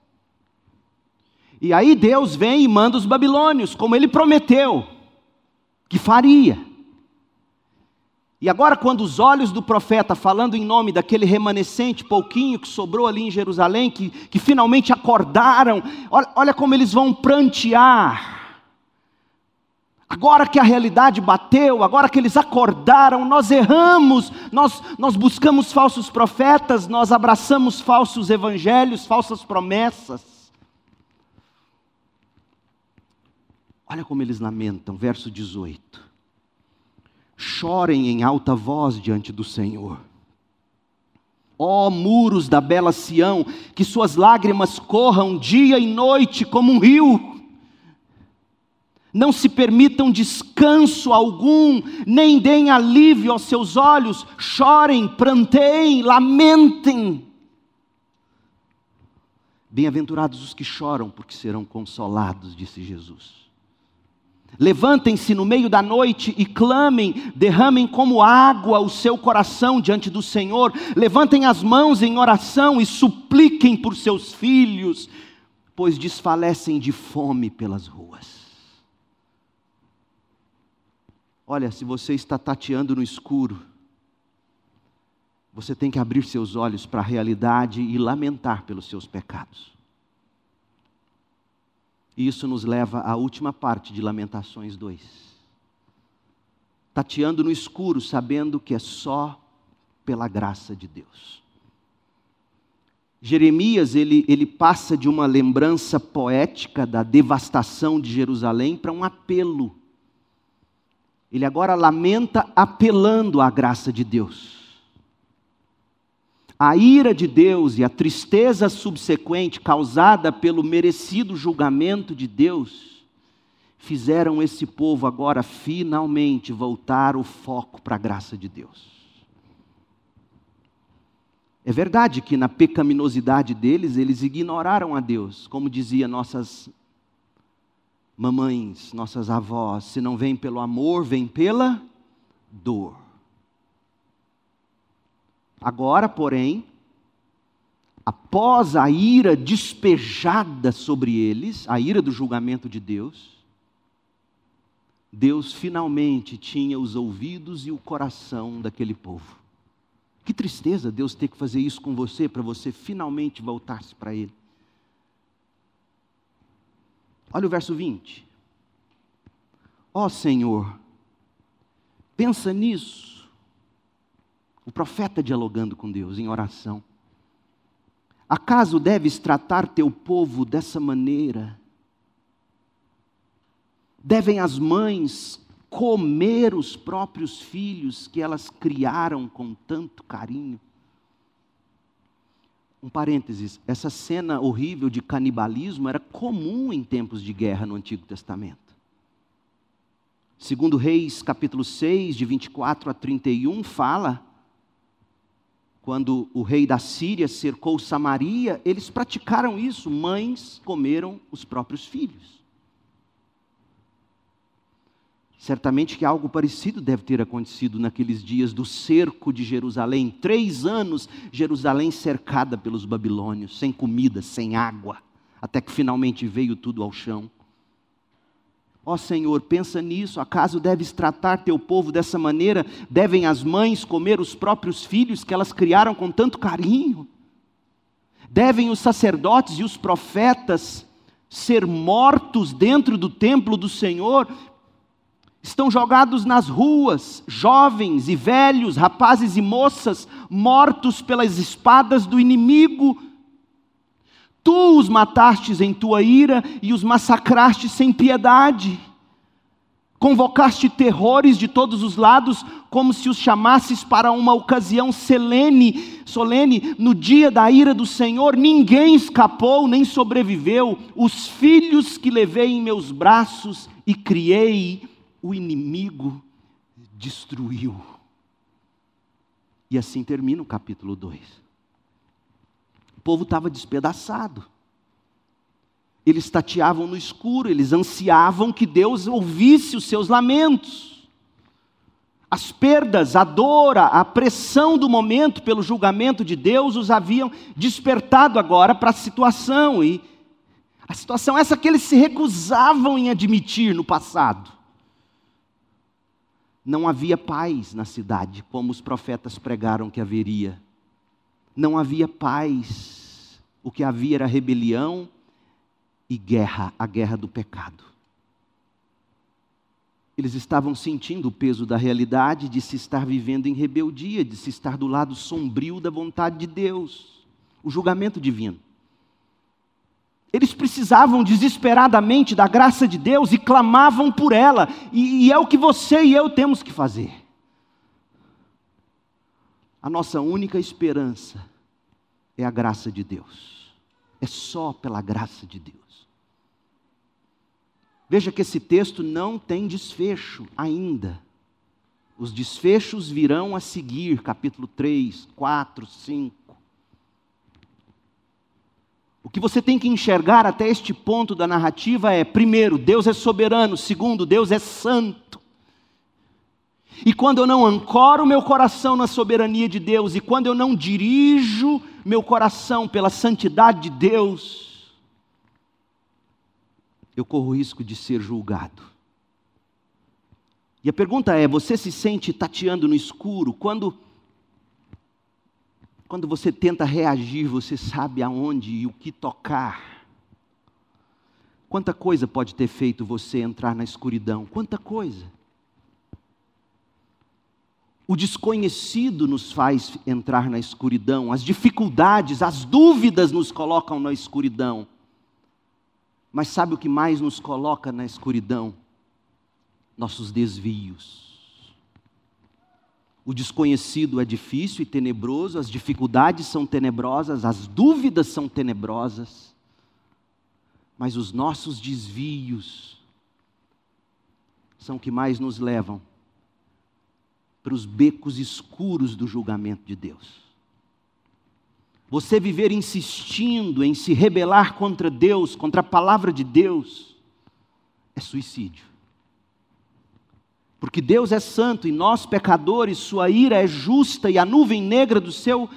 E aí Deus vem e manda os babilônios, como ele prometeu que faria. E agora, quando os olhos do profeta, falando em nome daquele remanescente pouquinho que sobrou ali em Jerusalém, que, que finalmente acordaram, olha, olha como eles vão prantear. Agora que a realidade bateu, agora que eles acordaram, nós erramos, nós, nós buscamos falsos profetas, nós abraçamos falsos evangelhos, falsas promessas. Olha como eles lamentam, verso 18 chorem em alta voz diante do Senhor. Ó oh, muros da bela Sião, que suas lágrimas corram dia e noite como um rio. Não se permitam descanso algum, nem deem alívio aos seus olhos, chorem, pranteiem, lamentem. Bem-aventurados os que choram, porque serão consolados, disse Jesus. Levantem-se no meio da noite e clamem, derramem como água o seu coração diante do Senhor, levantem as mãos em oração e supliquem por seus filhos, pois desfalecem de fome pelas ruas. Olha, se você está tateando no escuro, você tem que abrir seus olhos para a realidade e lamentar pelos seus pecados. E isso nos leva à última parte de Lamentações 2. Tateando no escuro, sabendo que é só pela graça de Deus. Jeremias, ele, ele passa de uma lembrança poética da devastação de Jerusalém para um apelo. Ele agora lamenta apelando à graça de Deus a ira de Deus e a tristeza subsequente causada pelo merecido julgamento de Deus fizeram esse povo agora finalmente voltar o foco para a graça de Deus. É verdade que na pecaminosidade deles eles ignoraram a Deus, como dizia nossas mamães, nossas avós, se não vem pelo amor, vem pela dor. Agora, porém, após a ira despejada sobre eles, a ira do julgamento de Deus, Deus finalmente tinha os ouvidos e o coração daquele povo. Que tristeza Deus ter que fazer isso com você para você finalmente voltar-se para Ele. Olha o verso 20. Ó oh, Senhor, pensa nisso. O profeta dialogando com Deus em oração. Acaso deves tratar teu povo dessa maneira? Devem as mães comer os próprios filhos que elas criaram com tanto carinho? Um parênteses, essa cena horrível de canibalismo era comum em tempos de guerra no Antigo Testamento. Segundo Reis, capítulo 6, de 24 a 31, fala quando o rei da Síria cercou Samaria, eles praticaram isso, mães comeram os próprios filhos. Certamente que algo parecido deve ter acontecido naqueles dias do cerco de Jerusalém. Três anos, Jerusalém cercada pelos babilônios, sem comida, sem água, até que finalmente veio tudo ao chão. Ó oh, Senhor, pensa nisso. Acaso deves tratar teu povo dessa maneira? Devem as mães comer os próprios filhos que elas criaram com tanto carinho? Devem os sacerdotes e os profetas ser mortos dentro do templo do Senhor Estão jogados nas ruas, jovens e velhos, rapazes e moças, mortos pelas espadas do inimigo. Tu os matastes em tua ira e os massacraste sem piedade. Convocaste terrores de todos os lados, como se os chamasses para uma ocasião solene, solene, no dia da ira do Senhor. Ninguém escapou nem sobreviveu. Os filhos que levei em meus braços e criei, o inimigo destruiu. E assim termina o capítulo 2. O povo estava despedaçado. Eles tateavam no escuro, eles ansiavam que Deus ouvisse os seus lamentos. As perdas, a dor, a pressão do momento pelo julgamento de Deus os haviam despertado agora para a situação. E a situação é essa que eles se recusavam em admitir no passado não havia paz na cidade, como os profetas pregaram que haveria. Não havia paz. O que havia era rebelião e guerra, a guerra do pecado. Eles estavam sentindo o peso da realidade de se estar vivendo em rebeldia, de se estar do lado sombrio da vontade de Deus, o julgamento divino. Eles precisavam desesperadamente da graça de Deus e clamavam por ela, e, e é o que você e eu temos que fazer. A nossa única esperança é a graça de Deus, é só pela graça de Deus. Veja que esse texto não tem desfecho ainda. Os desfechos virão a seguir, capítulo 3, 4, 5. O que você tem que enxergar até este ponto da narrativa é: primeiro, Deus é soberano, segundo, Deus é santo. E quando eu não ancoro meu coração na soberania de Deus, e quando eu não dirijo meu coração pela santidade de Deus, eu corro o risco de ser julgado. E a pergunta é: você se sente tateando no escuro quando quando você tenta reagir, você sabe aonde e o que tocar. Quanta coisa pode ter feito você entrar na escuridão? Quanta coisa. O desconhecido nos faz entrar na escuridão, as dificuldades, as dúvidas nos colocam na escuridão. Mas sabe o que mais nos coloca na escuridão? Nossos desvios o desconhecido é difícil e tenebroso, as dificuldades são tenebrosas, as dúvidas são tenebrosas, mas os nossos desvios são que mais nos levam para os becos escuros do julgamento de Deus. Você viver insistindo em se rebelar contra Deus, contra a palavra de Deus, é suicídio. Porque Deus é santo e nós, pecadores, sua ira é justa e a nuvem negra do seu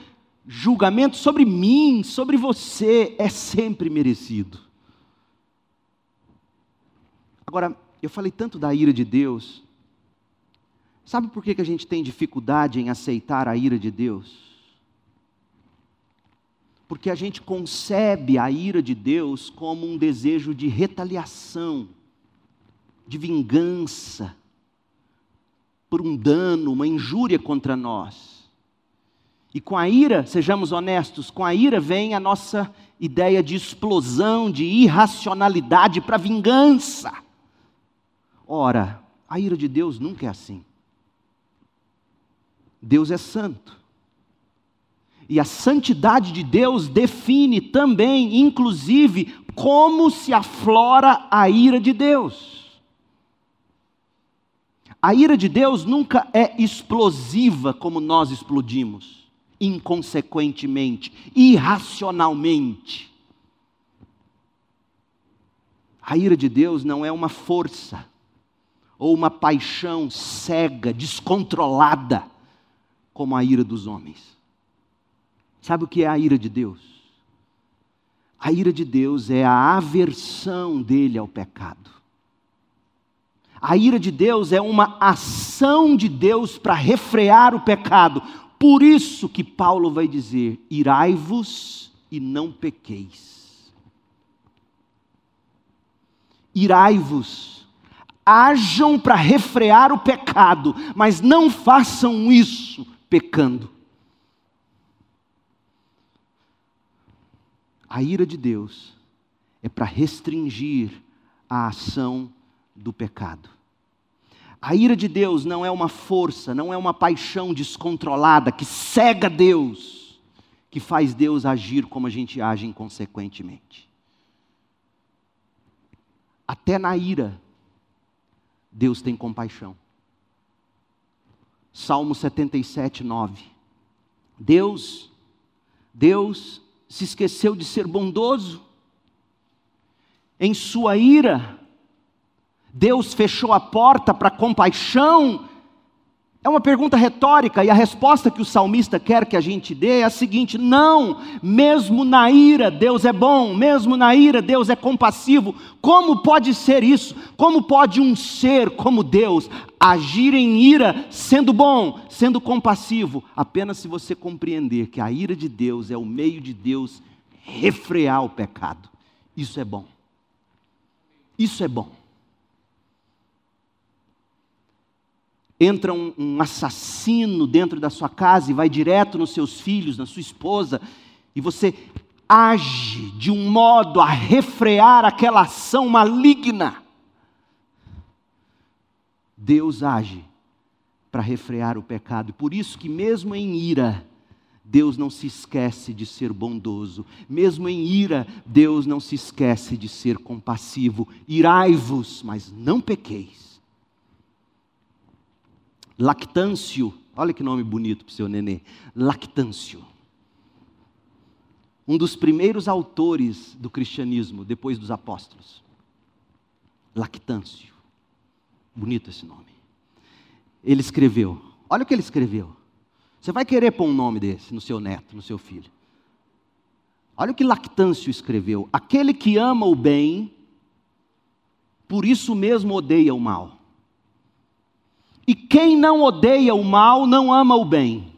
julgamento sobre mim, sobre você, é sempre merecido. Agora, eu falei tanto da ira de Deus. Sabe por que, que a gente tem dificuldade em aceitar a ira de Deus? Porque a gente concebe a ira de Deus como um desejo de retaliação, de vingança, por um dano, uma injúria contra nós. E com a ira, sejamos honestos, com a ira vem a nossa ideia de explosão, de irracionalidade para vingança. Ora, a ira de Deus nunca é assim. Deus é santo. E a santidade de Deus define também, inclusive, como se aflora a ira de Deus. A ira de Deus nunca é explosiva como nós explodimos, inconsequentemente, irracionalmente. A ira de Deus não é uma força ou uma paixão cega, descontrolada, como a ira dos homens. Sabe o que é a ira de Deus? A ira de Deus é a aversão dele ao pecado. A ira de Deus é uma ação de Deus para refrear o pecado. Por isso que Paulo vai dizer: irai-vos e não pequeis. Irai-vos, ajam para refrear o pecado, mas não façam isso pecando. A ira de Deus é para restringir a ação do pecado. A ira de Deus não é uma força, não é uma paixão descontrolada que cega Deus, que faz Deus agir como a gente age inconsequentemente. Até na ira, Deus tem compaixão. Salmo 77, 9. Deus, Deus se esqueceu de ser bondoso. Em sua ira, Deus fechou a porta para compaixão? É uma pergunta retórica e a resposta que o salmista quer que a gente dê é a seguinte: não, mesmo na ira Deus é bom, mesmo na ira Deus é compassivo. Como pode ser isso? Como pode um ser como Deus agir em ira sendo bom, sendo compassivo? Apenas se você compreender que a ira de Deus é o meio de Deus refrear o pecado. Isso é bom. Isso é bom. Entra um, um, assassino dentro da sua casa e vai direto nos seus filhos, na sua esposa, e você age de um modo a refrear aquela ação maligna. Deus age para refrear o pecado, por isso que mesmo em ira, Deus não se esquece de ser bondoso, mesmo em ira, Deus não se esquece de ser compassivo. Irai-vos, mas não pequeis. Lactâncio, olha que nome bonito para o seu nenê. Lactâncio. Um dos primeiros autores do cristianismo, depois dos apóstolos. Lactâncio. Bonito esse nome. Ele escreveu, olha o que ele escreveu. Você vai querer pôr um nome desse no seu neto, no seu filho. Olha o que Lactâncio escreveu: aquele que ama o bem, por isso mesmo odeia o mal. E quem não odeia o mal não ama o bem.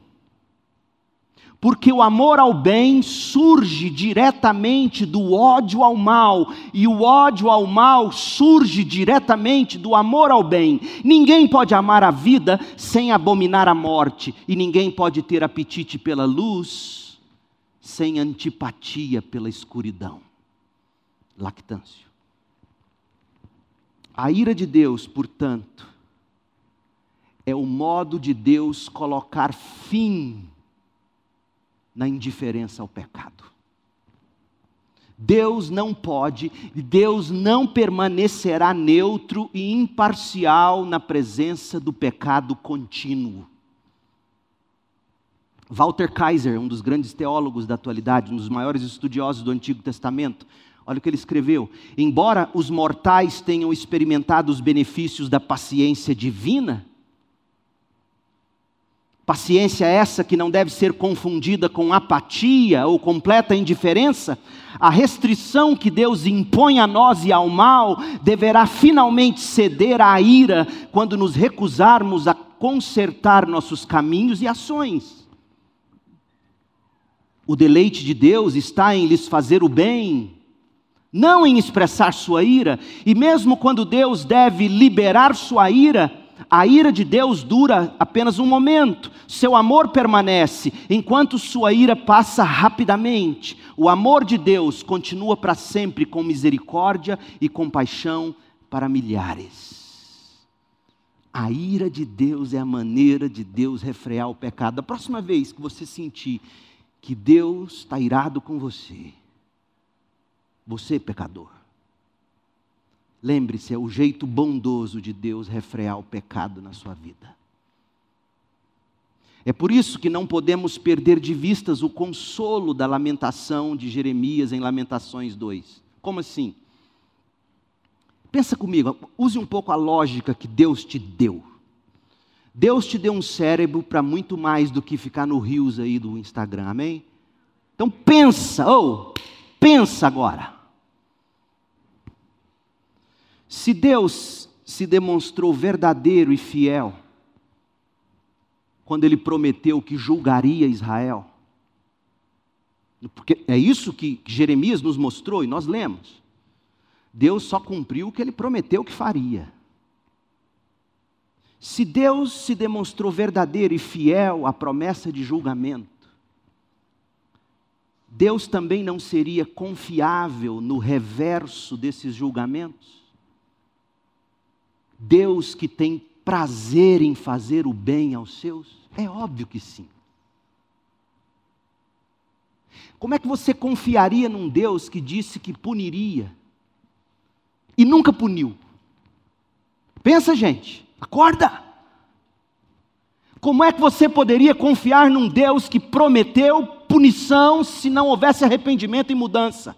Porque o amor ao bem surge diretamente do ódio ao mal, e o ódio ao mal surge diretamente do amor ao bem. Ninguém pode amar a vida sem abominar a morte, e ninguém pode ter apetite pela luz sem antipatia pela escuridão. Lactâncio. A ira de Deus, portanto, é o modo de Deus colocar fim na indiferença ao pecado. Deus não pode, Deus não permanecerá neutro e imparcial na presença do pecado contínuo. Walter Kaiser, um dos grandes teólogos da atualidade, um dos maiores estudiosos do Antigo Testamento, Olha o que ele escreveu: embora os mortais tenham experimentado os benefícios da paciência divina, paciência essa que não deve ser confundida com apatia ou completa indiferença, a restrição que Deus impõe a nós e ao mal deverá finalmente ceder à ira quando nos recusarmos a consertar nossos caminhos e ações. O deleite de Deus está em lhes fazer o bem, não em expressar sua ira, e mesmo quando Deus deve liberar sua ira, a ira de Deus dura apenas um momento, seu amor permanece, enquanto sua ira passa rapidamente. O amor de Deus continua para sempre com misericórdia e compaixão para milhares. A ira de Deus é a maneira de Deus refrear o pecado. A próxima vez que você sentir que Deus está irado com você, você, pecador, lembre-se, é o jeito bondoso de Deus refrear o pecado na sua vida. É por isso que não podemos perder de vistas o consolo da lamentação de Jeremias em Lamentações 2. Como assim? Pensa comigo, use um pouco a lógica que Deus te deu. Deus te deu um cérebro para muito mais do que ficar no rios aí do Instagram, amém? Então pensa, ou oh, pensa agora. Se Deus se demonstrou verdadeiro e fiel, quando ele prometeu que julgaria Israel. Porque é isso que Jeremias nos mostrou e nós lemos. Deus só cumpriu o que ele prometeu que faria. Se Deus se demonstrou verdadeiro e fiel à promessa de julgamento, Deus também não seria confiável no reverso desses julgamentos? Deus que tem prazer em fazer o bem aos seus? É óbvio que sim. Como é que você confiaria num Deus que disse que puniria e nunca puniu? Pensa, gente, acorda. Como é que você poderia confiar num Deus que prometeu punição se não houvesse arrependimento e mudança?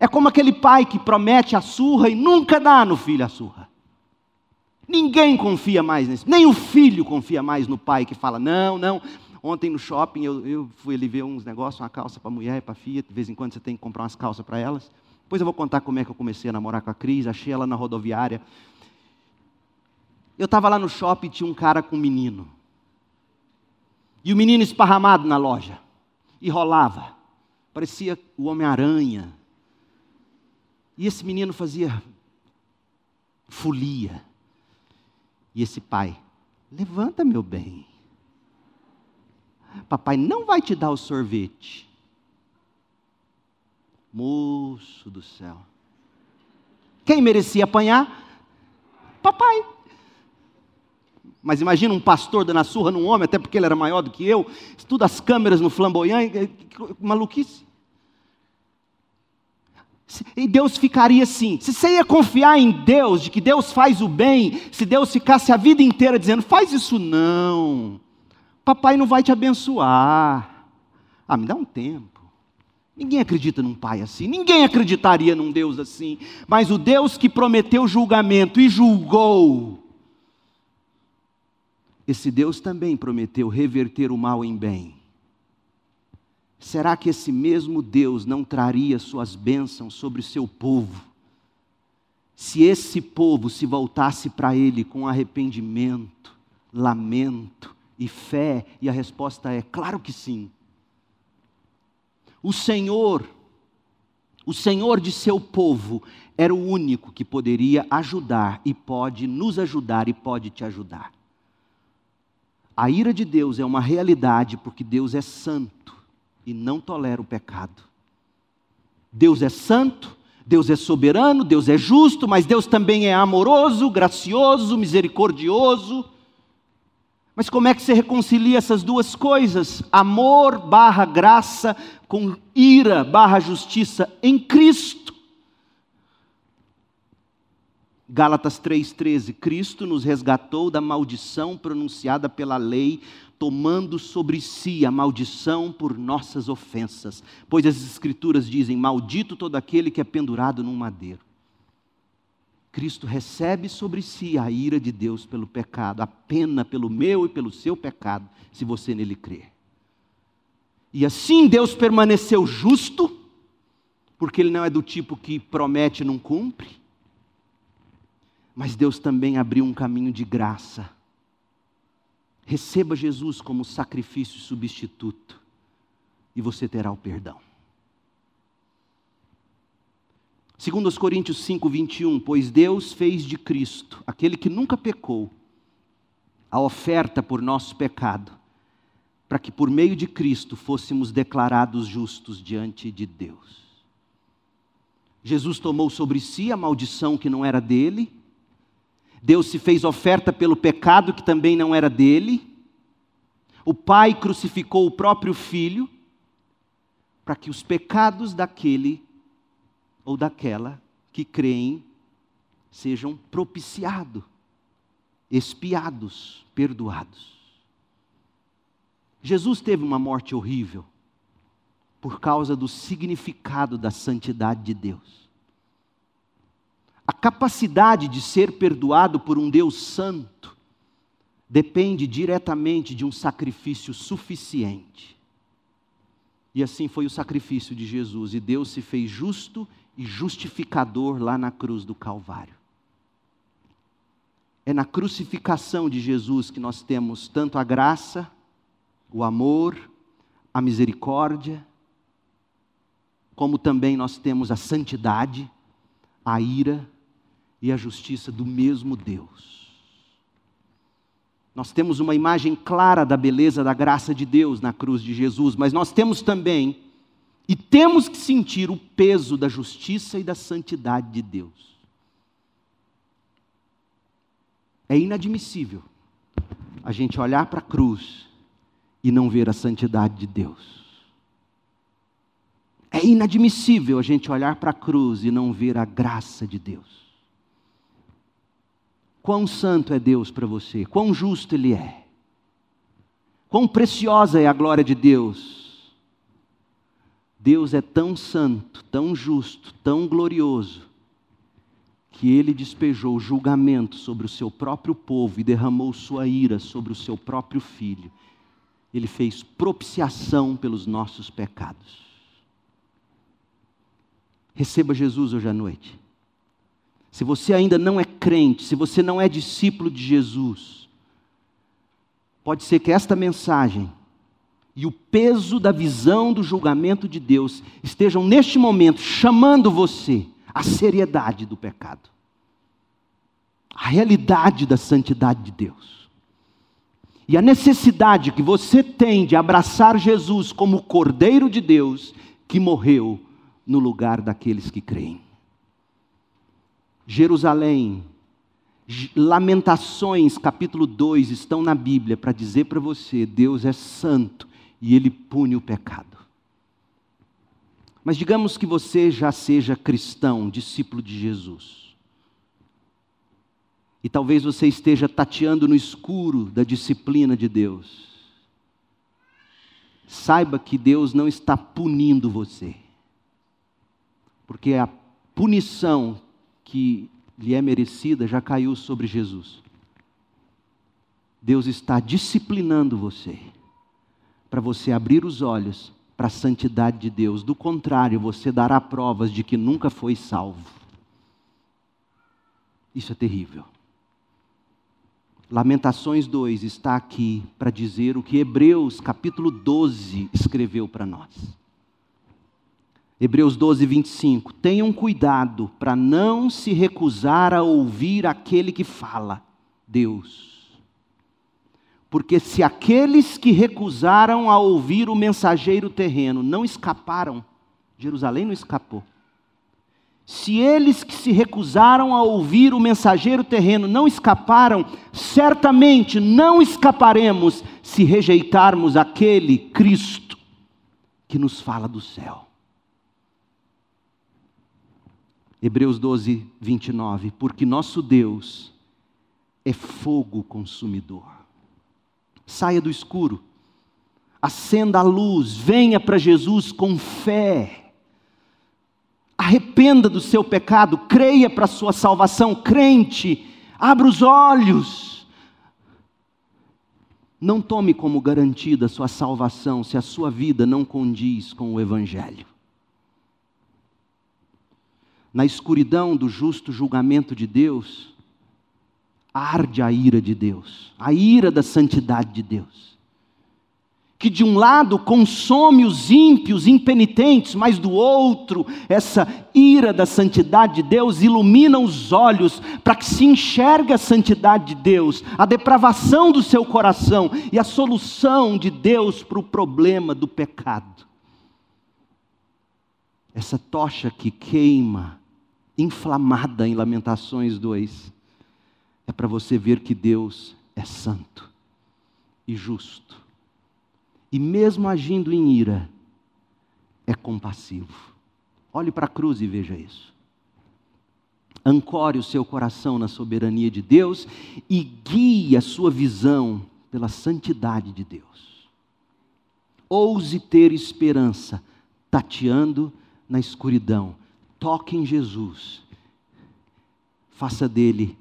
É como aquele pai que promete a surra e nunca dá no filho a surra. Ninguém confia mais nisso, nem o filho confia mais no pai que fala: não, não. Ontem no shopping eu, eu fui ali ver uns negócios, uma calça para mulher, para filha. De vez em quando você tem que comprar umas calças para elas. Depois eu vou contar como é que eu comecei a namorar com a Cris. Achei ela na rodoviária. Eu estava lá no shopping e tinha um cara com um menino. E o menino esparramado na loja. E rolava. Parecia o Homem-Aranha. E esse menino fazia folia. E esse pai, levanta, meu bem. Papai não vai te dar o sorvete. Moço do céu. Quem merecia apanhar? Papai. Mas imagina um pastor dando a surra num homem, até porque ele era maior do que eu, estuda as câmeras no flamboyant, maluquice. E Deus ficaria assim. Se você ia confiar em Deus, de que Deus faz o bem, se Deus ficasse a vida inteira dizendo, faz isso não, papai não vai te abençoar. Ah, me dá um tempo. Ninguém acredita num pai assim, ninguém acreditaria num Deus assim. Mas o Deus que prometeu julgamento e julgou, esse Deus também prometeu reverter o mal em bem. Será que esse mesmo Deus não traria suas bênçãos sobre o seu povo? Se esse povo se voltasse para Ele com arrependimento, lamento e fé, e a resposta é: claro que sim. O Senhor, o Senhor de seu povo, era o único que poderia ajudar e pode nos ajudar e pode te ajudar. A ira de Deus é uma realidade porque Deus é santo e não tolera o pecado. Deus é santo, Deus é soberano, Deus é justo, mas Deus também é amoroso, gracioso, misericordioso. Mas como é que se reconcilia essas duas coisas? Amor barra graça com ira barra justiça em Cristo. Gálatas 3,13: Cristo nos resgatou da maldição pronunciada pela lei, tomando sobre si a maldição por nossas ofensas. Pois as Escrituras dizem: Maldito todo aquele que é pendurado num madeiro. Cristo recebe sobre si a ira de Deus pelo pecado, a pena pelo meu e pelo seu pecado, se você nele crer. E assim Deus permaneceu justo, porque Ele não é do tipo que promete e não cumpre mas Deus também abriu um caminho de graça. Receba Jesus como sacrifício substituto e você terá o perdão. Segundo os Coríntios 5, 21, pois Deus fez de Cristo, aquele que nunca pecou, a oferta por nosso pecado, para que por meio de Cristo fôssemos declarados justos diante de Deus. Jesus tomou sobre si a maldição que não era dele, Deus se fez oferta pelo pecado que também não era dele. O Pai crucificou o próprio Filho para que os pecados daquele ou daquela que creem sejam propiciados, expiados, perdoados. Jesus teve uma morte horrível por causa do significado da santidade de Deus. A capacidade de ser perdoado por um Deus santo depende diretamente de um sacrifício suficiente. E assim foi o sacrifício de Jesus, e Deus se fez justo e justificador lá na cruz do Calvário. É na crucificação de Jesus que nós temos tanto a graça, o amor, a misericórdia, como também nós temos a santidade, a ira e a justiça do mesmo Deus. Nós temos uma imagem clara da beleza da graça de Deus na cruz de Jesus, mas nós temos também e temos que sentir o peso da justiça e da santidade de Deus. É inadmissível a gente olhar para a cruz e não ver a santidade de Deus. É inadmissível a gente olhar para a cruz e não ver a graça de Deus. Quão santo é Deus para você, quão justo Ele é, quão preciosa é a glória de Deus. Deus é tão santo, tão justo, tão glorioso, que Ele despejou julgamento sobre o seu próprio povo e derramou sua ira sobre o seu próprio filho. Ele fez propiciação pelos nossos pecados. Receba Jesus hoje à noite. Se você ainda não é crente, se você não é discípulo de Jesus, pode ser que esta mensagem e o peso da visão do julgamento de Deus estejam neste momento chamando você à seriedade do pecado, à realidade da santidade de Deus. E a necessidade que você tem de abraçar Jesus como o Cordeiro de Deus que morreu no lugar daqueles que creem. Jerusalém, Lamentações capítulo 2 estão na Bíblia para dizer para você: Deus é santo e Ele pune o pecado. Mas digamos que você já seja cristão, discípulo de Jesus. E talvez você esteja tateando no escuro da disciplina de Deus. Saiba que Deus não está punindo você. Porque a punição que lhe é merecida já caiu sobre Jesus. Deus está disciplinando você, para você abrir os olhos para a santidade de Deus. Do contrário, você dará provas de que nunca foi salvo. Isso é terrível. Lamentações 2 está aqui para dizer o que Hebreus capítulo 12 escreveu para nós. Hebreus 12, 25. Tenham cuidado para não se recusar a ouvir aquele que fala, Deus. Porque se aqueles que recusaram a ouvir o mensageiro terreno não escaparam, Jerusalém não escapou. Se eles que se recusaram a ouvir o mensageiro terreno não escaparam, certamente não escaparemos se rejeitarmos aquele Cristo que nos fala do céu. Hebreus 12, 29. Porque nosso Deus é fogo consumidor. Saia do escuro, acenda a luz, venha para Jesus com fé. Arrependa do seu pecado, creia para a sua salvação, crente, abra os olhos. Não tome como garantida a sua salvação se a sua vida não condiz com o Evangelho na escuridão do justo julgamento de Deus, arde a ira de Deus, a ira da santidade de Deus. Que de um lado consome os ímpios, impenitentes, mas do outro, essa ira da santidade de Deus ilumina os olhos para que se enxergue a santidade de Deus, a depravação do seu coração e a solução de Deus para o problema do pecado. Essa tocha que queima inflamada em Lamentações 2, é para você ver que Deus é santo e justo. E mesmo agindo em ira, é compassivo. Olhe para a cruz e veja isso. Ancore o seu coração na soberania de Deus e guie a sua visão pela santidade de Deus. Ouse ter esperança, tateando na escuridão toque em Jesus, faça dele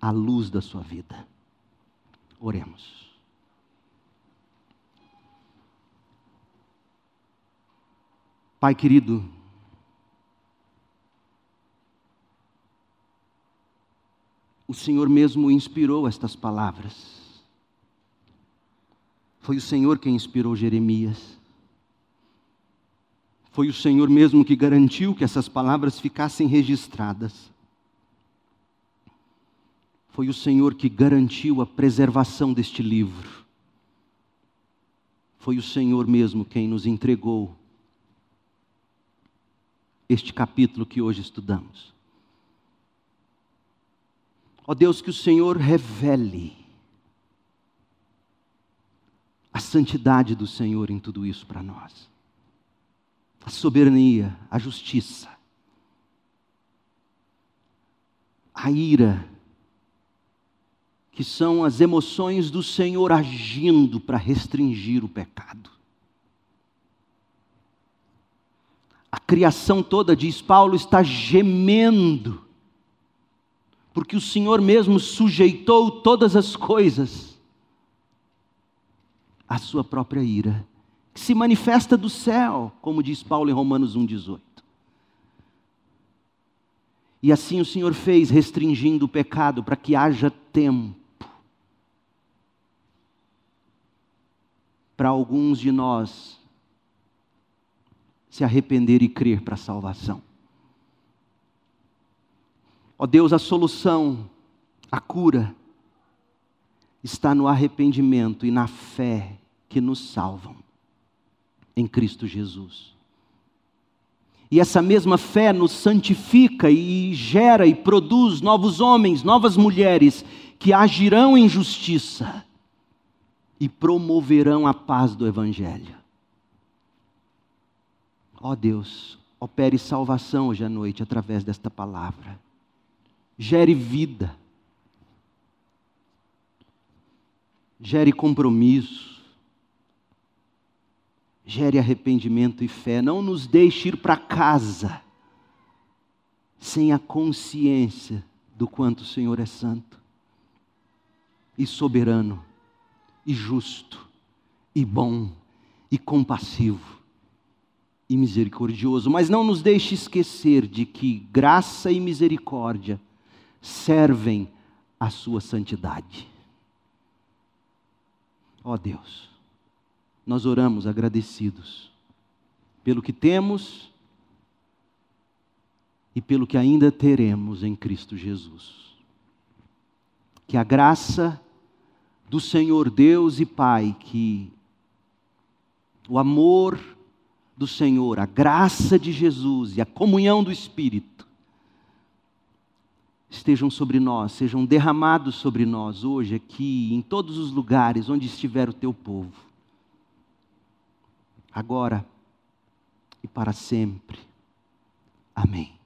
a luz da sua vida. Oremos. Pai querido, o Senhor mesmo inspirou estas palavras. Foi o Senhor quem inspirou Jeremias. Foi o Senhor mesmo que garantiu que essas palavras ficassem registradas. Foi o Senhor que garantiu a preservação deste livro. Foi o Senhor mesmo quem nos entregou este capítulo que hoje estudamos. Ó Deus, que o Senhor revele a santidade do Senhor em tudo isso para nós a soberania, a justiça, a ira, que são as emoções do Senhor agindo para restringir o pecado. A criação toda, diz Paulo, está gemendo, porque o Senhor mesmo sujeitou todas as coisas à sua própria ira que se manifesta do céu, como diz Paulo em Romanos 1,18. E assim o Senhor fez, restringindo o pecado para que haja tempo para alguns de nós se arrepender e crer para a salvação. Ó Deus, a solução, a cura, está no arrependimento e na fé que nos salvam em Cristo Jesus. E essa mesma fé nos santifica e gera e produz novos homens, novas mulheres que agirão em justiça e promoverão a paz do Evangelho. Ó oh Deus, opere salvação hoje à noite através desta palavra. Gere vida. Gere compromisso gere arrependimento e fé. Não nos deixe ir para casa sem a consciência do quanto o Senhor é santo, e soberano, e justo, e bom, e compassivo, e misericordioso. Mas não nos deixe esquecer de que graça e misericórdia servem à sua santidade. Ó oh Deus nós oramos agradecidos pelo que temos e pelo que ainda teremos em Cristo Jesus. Que a graça do Senhor Deus e Pai, que o amor do Senhor, a graça de Jesus e a comunhão do Espírito estejam sobre nós, sejam derramados sobre nós hoje, aqui, em todos os lugares onde estiver o teu povo agora e para sempre. Amém.